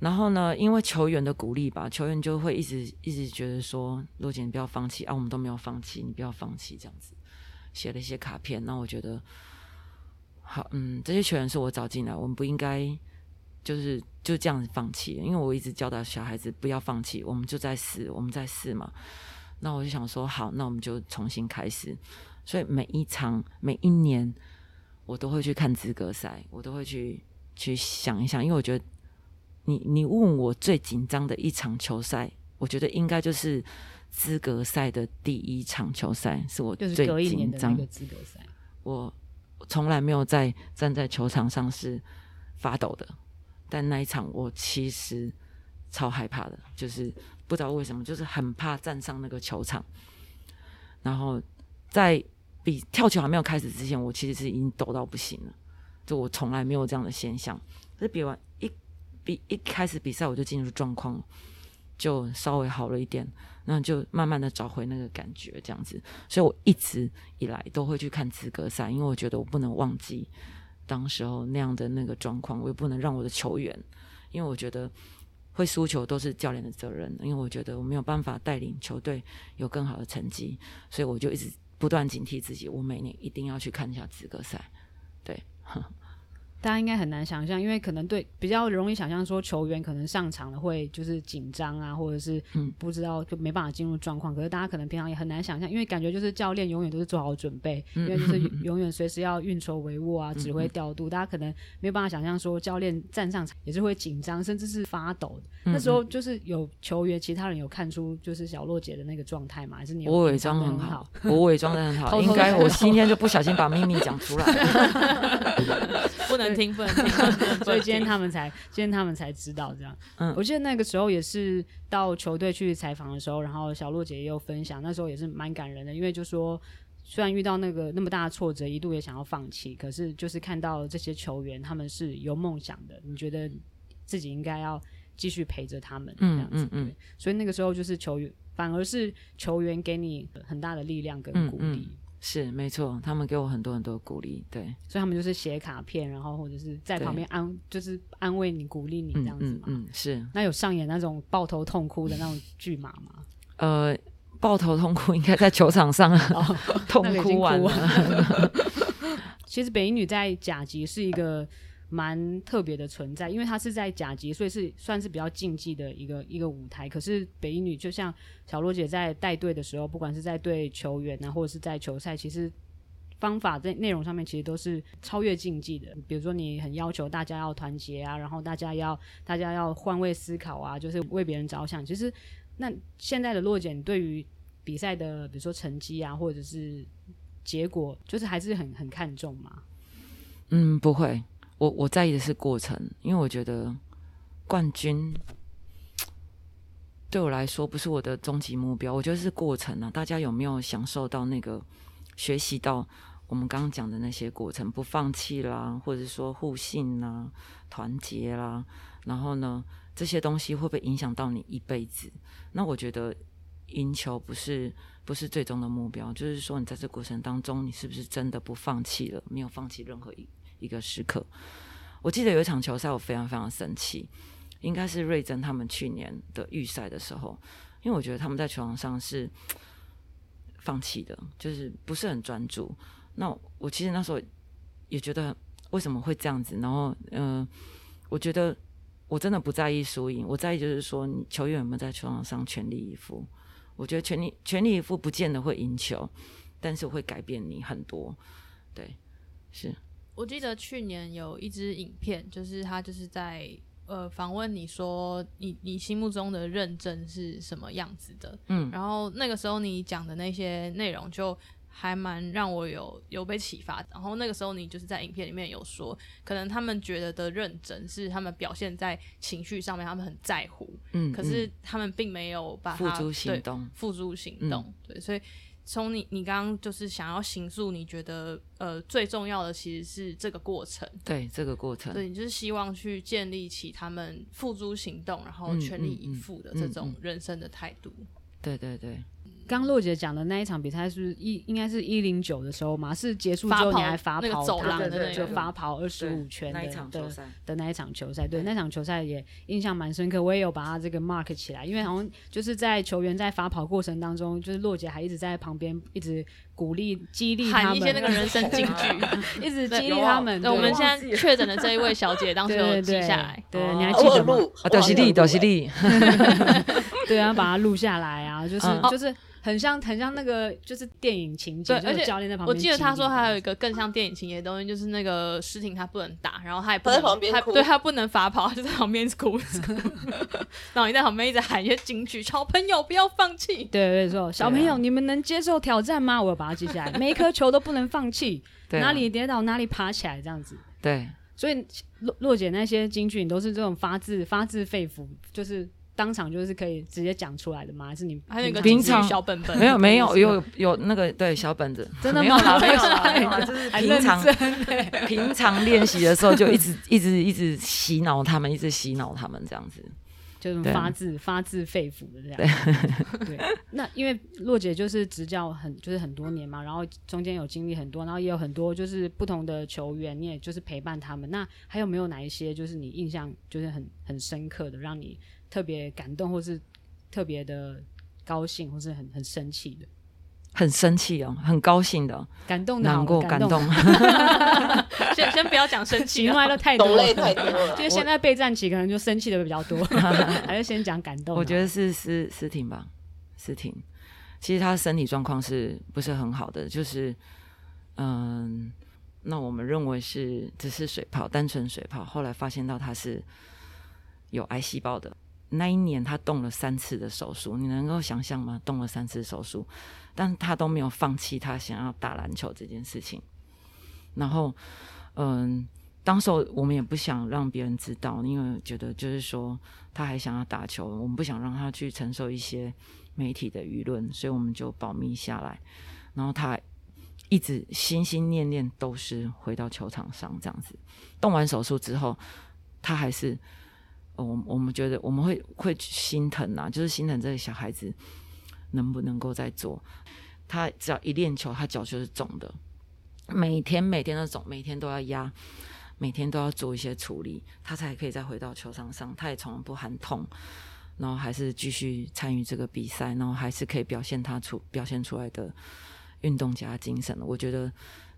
然后呢，因为球员的鼓励吧，球员就会一直一直觉得说：“洛姐，你不要放弃啊！”我们都没有放弃，你不要放弃，这样子写了一些卡片。那我觉得，好，嗯，这些球员是我找进来，我们不应该。就是就这样子放弃，因为我一直教导小孩子不要放弃，我们就在试，我们在试嘛。那我就想说，好，那我们就重新开始。所以每一场、每一年，我都会去看资格赛，我都会去去想一想，因为我觉得你你问我最紧张的一场球赛，我觉得应该就是资格赛的第一场球赛，是我最紧张的资格赛。我从来没有在站在球场上是发抖的。但那一场我其实超害怕的，就是不知道为什么，就是很怕站上那个球场。然后在比跳球还没有开始之前，我其实是已经抖到不行了。就我从来没有这样的现象。可是比完一比一开始比赛，我就进入状况，就稍微好了一点，然后就慢慢的找回那个感觉，这样子。所以我一直以来都会去看资格赛，因为我觉得我不能忘记。当时候那样的那个状况，我也不能让我的球员，因为我觉得会输球都是教练的责任，因为我觉得我没有办法带领球队有更好的成绩，所以我就一直不断警惕自己，我每年一定要去看一下资格赛，对。大家应该很难想象，因为可能对比较容易想象说球员可能上场了会就是紧张啊，或者是不知道就没办法进入状况。可是大家可能平常也很难想象，因为感觉就是教练永远都是做好准备，因为就是永远随时要运筹帷幄啊，指挥调度。大家可能没有办法想象说教练站上场也是会紧张，甚至是发抖的。那时候就是有球员，其他人有看出就是小洛姐的那个状态吗？还是你我伪装很好，我伪装的很好，应该我今天就不小心把秘密讲出来了。不能听，不能听，所以今天他们才，今天他们才知道这样。嗯，我记得那个时候也是到球队去采访的时候，然后小洛姐也有分享，那时候也是蛮感人的，因为就说虽然遇到那个那么大的挫折，一度也想要放弃，可是就是看到这些球员他们是有梦想的，你觉得自己应该要继续陪着他们这样子。嗯所以那个时候就是球员，反而是球员给你很大的力量跟鼓励。是没错，他们给我很多很多鼓励，对，所以他们就是写卡片，然后或者是在旁边安，就是安慰你、鼓励你这样子嘛。嗯，嗯，是。那有上演那种抱头痛哭的那种剧码吗？呃，抱头痛哭应该在球场上 痛哭完了。其实北一女在甲级是一个。蛮特别的存在，因为它是在甲级，所以是算是比较竞技的一个一个舞台。可是北一女就像小洛姐在带队的时候，不管是在对球员啊，或者是在球赛，其实方法在内容上面其实都是超越竞技的。比如说，你很要求大家要团结啊，然后大家要大家要换位思考啊，就是为别人着想。其实，那现在的洛姐对于比赛的，比如说成绩啊，或者是结果，就是还是很很看重嘛？嗯，不会。我我在意的是过程，因为我觉得冠军对我来说不是我的终极目标。我觉得是过程啊，大家有没有享受到那个学习到我们刚刚讲的那些过程，不放弃啦，或者说互信啦、团结啦，然后呢，这些东西会不会影响到你一辈子？那我觉得赢球不是不是最终的目标，就是说你在这过程当中，你是不是真的不放弃了？没有放弃任何一。一个时刻，我记得有一场球赛，我非常非常生气，应该是瑞珍他们去年的预赛的时候，因为我觉得他们在球场上是放弃的，就是不是很专注。那我其实那时候也觉得为什么会这样子，然后嗯、我觉得我真的不在意输赢，我在意就是说你球员有没有在球场上全力以赴。我觉得全力全力以赴不见得会赢球，但是会改变你很多。对，是。我记得去年有一支影片，就是他就是在呃访问你说你你心目中的认真是什么样子的，嗯，然后那个时候你讲的那些内容就还蛮让我有有被启发。然后那个时候你就是在影片里面有说，可能他们觉得的认真是他们表现在情绪上面，他们很在乎，嗯，可是他们并没有把它付诸行动，付诸行动，对，所以。从你你刚刚就是想要形诉，你觉得呃最重要的其实是这个过程，对这个过程，对，你就是希望去建立起他们付诸行动，然后全力以赴的这种人生的态度。对对对。刚洛姐讲的那一场比赛是一应该是一零九的时候嘛？是结束之后你还罚跑那个走廊的那个，就罚跑二十五圈的那一场球赛的的那一场球赛。对，那场球赛也印象蛮深刻，我也有把它这个 mark 起来，因为好像就是在球员在罚跑过程当中，就是洛姐还一直在旁边一直鼓励激励他们，喊一些那个人生金句，一直激励他们。对，我们现在确诊的这一位小姐当时有记下来，对，你还记得吗？屌犀利，屌犀利，对啊，把它录下来啊，就是就是。很像很像那个就是电影情节，而且教练在旁边。我记得他说还有一个更像电影情节的东西，就是那个诗婷他不能打，然后他也不能他在旁边哭，对他不能罚跑，他 就在旁边哭，然后你在旁边一直喊一些金句，小朋友不要放弃。对对说小朋友你们能接受挑战吗？我要把它记下来，每一颗球都不能放弃，哪里跌倒哪里爬起来这样子。对，所以洛洛姐那些金句，你都是这种发自发自肺腑，就是。当场就是可以直接讲出来的吗？还是你还有一个平常小本本？没有没有 有有那个对小本子，真的没有啦没有啦，就是平常 平常练习的时候就一直一直一直洗脑他们，一直洗脑他们这样子，就是发自发自肺腑的这样。对，那因为洛姐就是执教很就是很多年嘛，然后中间有经历很多，然后也有很多就是不同的球员，你也就是陪伴他们。那还有没有哪一些就是你印象就是很很深刻的，让你？特别感动，或是特别的高兴，或是很很生气的，很生气哦，很高兴的，感动的，难过，感动。先先不要讲生气，情怀都太多了，太多了。就现在备战期，可能就生气的会比较多，还是先讲感动。我觉得是思思婷吧，思婷，其实她身体状况是不是很好的？就是嗯，那我们认为是只是水泡，单纯水泡，后来发现到她是有癌细胞的。那一年他动了三次的手术，你能够想象吗？动了三次手术，但他都没有放弃他想要打篮球这件事情。然后，嗯，当时我们也不想让别人知道，因为觉得就是说他还想要打球，我们不想让他去承受一些媒体的舆论，所以我们就保密下来。然后他一直心心念念都是回到球场上这样子。动完手术之后，他还是。我我们觉得我们会会心疼呐、啊，就是心疼这个小孩子能不能够再做。他只要一练球，他脚就是肿的，每天每天都肿，每天都要压，每天都要做一些处理，他才可以再回到球场上。他也从来不喊痛，然后还是继续参与这个比赛，然后还是可以表现他出表现出来的运动家精神。我觉得。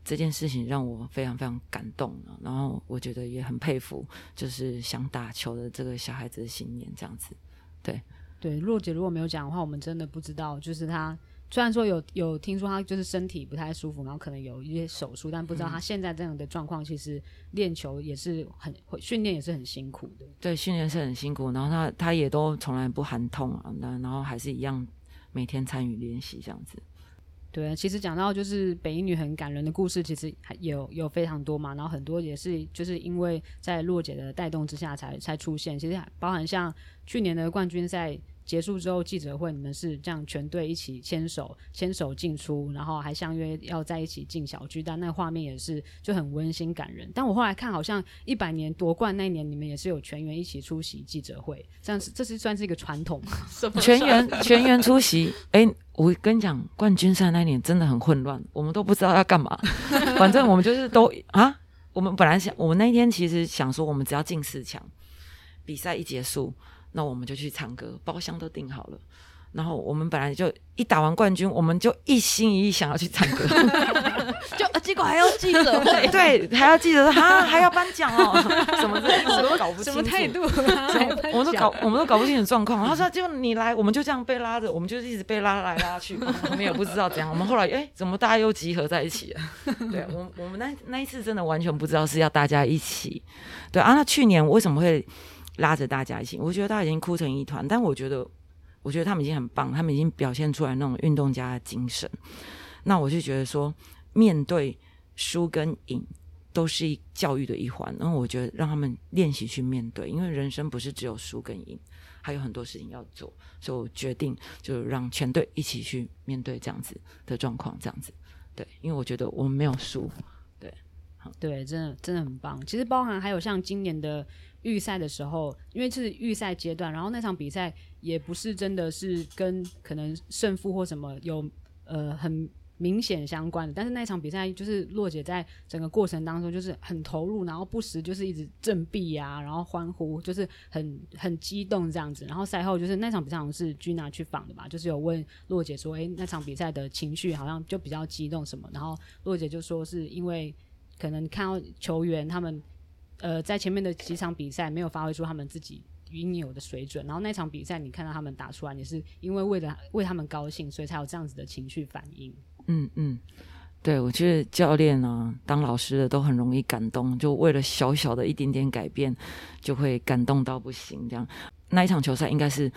这件事情让我非常非常感动，然后我觉得也很佩服，就是想打球的这个小孩子的信念，这样子。对对，若姐如果没有讲的话，我们真的不知道。就是她虽然说有有听说她就是身体不太舒服，然后可能有一些手术，但不知道她现在这样的状况，其实练球也是很训练也是很辛苦的。对，训练是很辛苦，然后她她也都从来不喊痛啊，那然后还是一样每天参与练习这样子。对，其实讲到就是北一女很感人的故事，其实还有有非常多嘛，然后很多也是就是因为在洛姐的带动之下才才出现。其实包含像去年的冠军赛结束之后记者会，你们是这样全队一起牵手牵手进出，然后还相约要在一起进小巨蛋，那画面也是就很温馨感人。但我后来看，好像一百年夺冠那一年，你们也是有全员一起出席记者会，这样是这是算是一个传统吗？全员全员出席，哎。我跟你讲，冠军赛那一年真的很混乱，我们都不知道要干嘛。反正我们就是都啊，我们本来想，我们那一天其实想说，我们只要进四强，比赛一结束，那我们就去唱歌，包厢都订好了。然后我们本来就一打完冠军，我们就一心一意想要去唱歌，就结果还要记者会，对，还要记者说哈，还要颁奖哦，什么什么搞不清楚，什么态度，我们都搞，我们都搞不清楚状况。他说就你来，我们就这样被拉着，我们就一直被拉来拉去，我们也不知道怎样。我们后来哎，怎么大家又集合在一起了？对，我我们那那一次真的完全不知道是要大家一起。对啊，那去年为什么会？拉着大家一起。我觉得他已经哭成一团，但我觉得，我觉得他们已经很棒，他们已经表现出来那种运动家的精神。那我就觉得说，面对输跟赢，都是教育的一环。然后我觉得让他们练习去面对，因为人生不是只有输跟赢，还有很多事情要做。所以我决定就让全队一起去面对这样子的状况，这样子。对，因为我觉得我们没有输。对，真的真的很棒。其实包含还有像今年的预赛的时候，因为是预赛阶段，然后那场比赛也不是真的是跟可能胜负或什么有呃很。明显相关的，但是那场比赛就是洛姐在整个过程当中就是很投入，然后不时就是一直振臂啊，然后欢呼，就是很很激动这样子。然后赛后就是那场比赛好像是 Gina 去访的吧，就是有问洛姐说：“诶，那场比赛的情绪好像就比较激动什么？”然后洛姐就说是因为可能看到球员他们呃在前面的几场比赛没有发挥出他们自己应有的水准，然后那场比赛你看到他们打出来，也是因为为了为他们高兴，所以才有这样子的情绪反应。嗯嗯，对，我觉得教练啊，当老师的都很容易感动，就为了小小的一点点改变，就会感动到不行。这样，那一场球赛应该是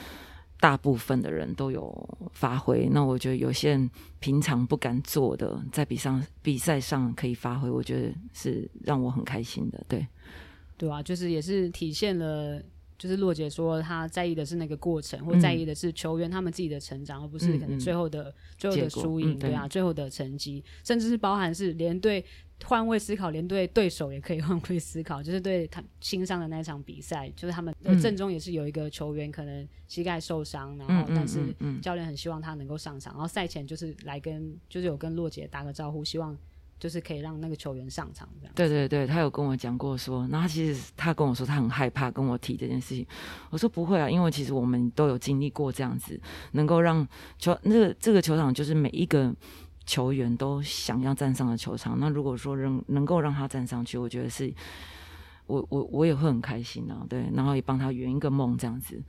大部分的人都有发挥。那我觉得有些人平常不敢做的，在比上比赛上可以发挥，我觉得是让我很开心的。对，对啊，就是也是体现了。就是洛姐说，她在意的是那个过程，或在意的是球员他们自己的成长，嗯、而不是可能最后的、嗯、最后的输赢、嗯，对啊，最后的成绩，甚至是包含是连对换位思考，连对对手也可以换位思考。就是对他新上的那场比赛，就是他们阵中也是有一个球员可能膝盖受伤，然后但是教练很希望他能够上场，然后赛前就是来跟就是有跟洛姐打个招呼，希望。就是可以让那个球员上场这样。对对对，他有跟我讲过说，那他其实他跟我说他很害怕跟我提这件事情。我说不会啊，因为其实我们都有经历过这样子，能够让球那个这个球场就是每一个球员都想要站上的球场。那如果说能能够让他站上去，我觉得是，我我我也会很开心啊。对，然后也帮他圆一个梦这样子。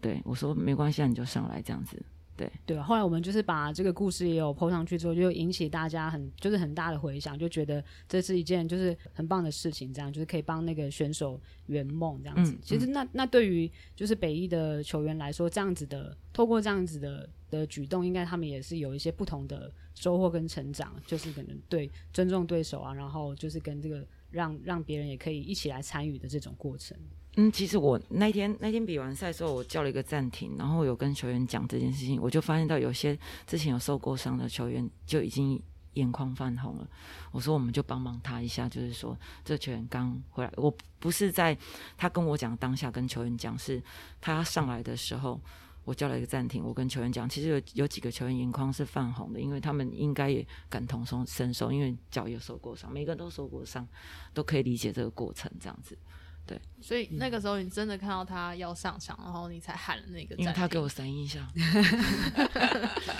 对，我说没关系，你就上来这样子。对对，后来我们就是把这个故事也有 PO 上去之后，就引起大家很就是很大的回响，就觉得这是一件就是很棒的事情，这样就是可以帮那个选手圆梦这样子。嗯、其实那那对于就是北一的球员来说，这样子的透过这样子的的举动，应该他们也是有一些不同的收获跟成长，就是可能对尊重对手啊，然后就是跟这个让让别人也可以一起来参与的这种过程。嗯，其实我那天那天比完赛的时候，我叫了一个暂停，然后有跟球员讲这件事情，我就发现到有些之前有受过伤的球员就已经眼眶泛红了。我说我们就帮帮他一下，就是说这球员刚回来，我不是在他跟我讲当下跟球员讲，是他上来的时候，我叫了一个暂停，我跟球员讲，其实有有几个球员眼眶是泛红的，因为他们应该也感同身受，因为脚也受过伤，每个人都受过伤，都可以理解这个过程这样子。对，所以那个时候你真的看到他要上场，然后你才喊了那个，因为他给我三一下，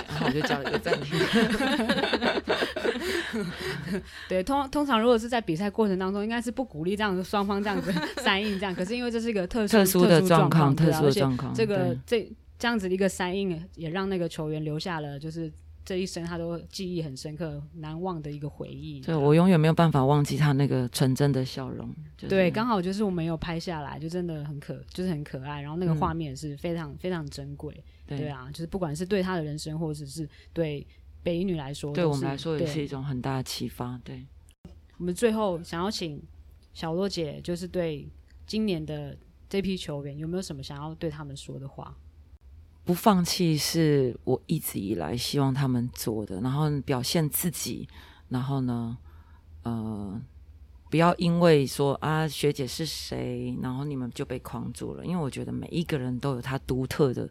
然后我就叫了一个暂停。对，通通常如果是在比赛过程当中，应该是不鼓励这样子双方这样子三印这样，可是因为这是一个特殊特殊的状况，特殊的状况，这个这这样子的一个三印也让那个球员留下了就是。这一生他都记忆很深刻、难忘的一个回忆。对，我永远没有办法忘记他那个纯真的笑容。就是、对，刚好就是我没有拍下来，就真的很可，就是很可爱。然后那个画面是非常、嗯、非常珍贵。对啊，就是不管是对他的人生，或者是对北一女来说，对我们来说也是一种很大的启发。对，我们最后想要请小洛姐，就是对今年的这批球员，有没有什么想要对他们说的话？不放弃是我一直以来希望他们做的，然后表现自己，然后呢，呃，不要因为说啊学姐是谁，然后你们就被框住了。因为我觉得每一个人都有他独特的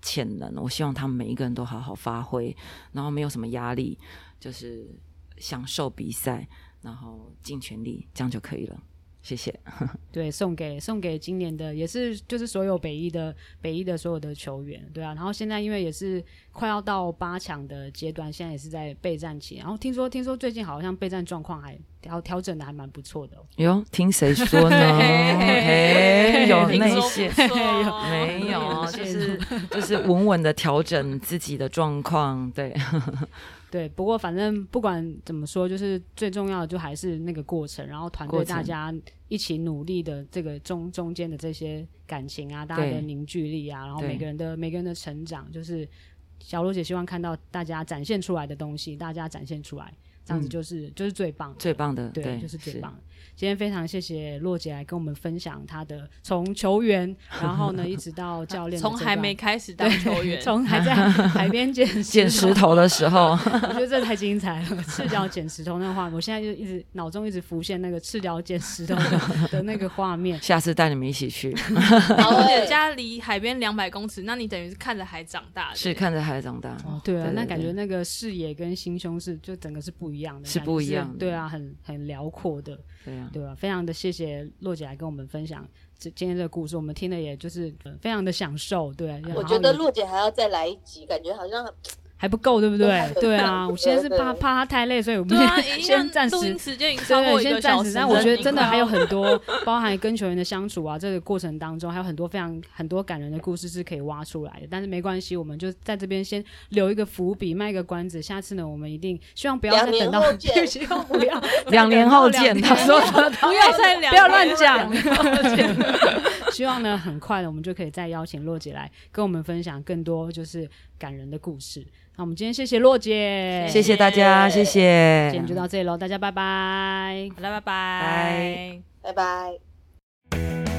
潜能，我希望他们每一个人都好好发挥，然后没有什么压力，就是享受比赛，然后尽全力，这样就可以了。谢谢。对，送给送给今年的也是就是所有北一的北一的所有的球员，对啊。然后现在因为也是快要到八强的阶段，现在也是在备战期。然后听说听说最近好像备战状况还调调整的还蛮不错的。哟，听谁说呢？哎，有那些 有没有？就是就是稳稳的调整自己的状况，对。对，不过反正不管怎么说，就是最重要的就还是那个过程，然后团队大家一起努力的这个中中间的这些感情啊，大家的凝聚力啊，然后每个人的每个人的成长，就是小罗姐希望看到大家展现出来的东西，大家展现出来，这样子就是、嗯、就是最棒的，最棒的，对，对就是最棒的。今天非常谢谢洛姐来跟我们分享她的从球员，然后呢一直到 教练，从还没开始当球员，从还在 海边捡捡石头的时候，我觉得这太精彩了。赤脚捡石头那个画面，我现在就一直脑中一直浮现那个赤脚捡石头的，的那个画面。下次带你们一起去。然后我家离海边两百公尺，那你等于是看着海长大的，是看着海长大。哦，对啊，对对对，那感觉那个视野跟心胸是就整个是不一样的，是不一样的。对啊，很很辽阔的。对啊，对吧，非常的谢谢洛姐来跟我们分享这今天这个故事，我们听的也就是非常的享受。对，我觉得洛姐还要再来一集，感觉好像。还不够，对不 对？对啊，我现在是怕怕他太累，所以我们先暂时时间已经超过一个小时。但我觉得真的还有很多，包含跟球员的相处啊，这个过程当中还有很多非常很多感人的故事是可以挖出来的。但是没关系，我们就在这边先留一个伏笔，卖个关子。下次呢，我们一定希望不要再等到，希 望不要两年后见。他说不要再不要乱讲。希望呢，很快的我们就可以再邀请洛姐来跟我们分享更多就是感人的故事。那我们今天谢谢洛姐，谢谢大家，谢谢。今天就到这里喽，大家拜拜，好了，拜拜，拜拜。拜拜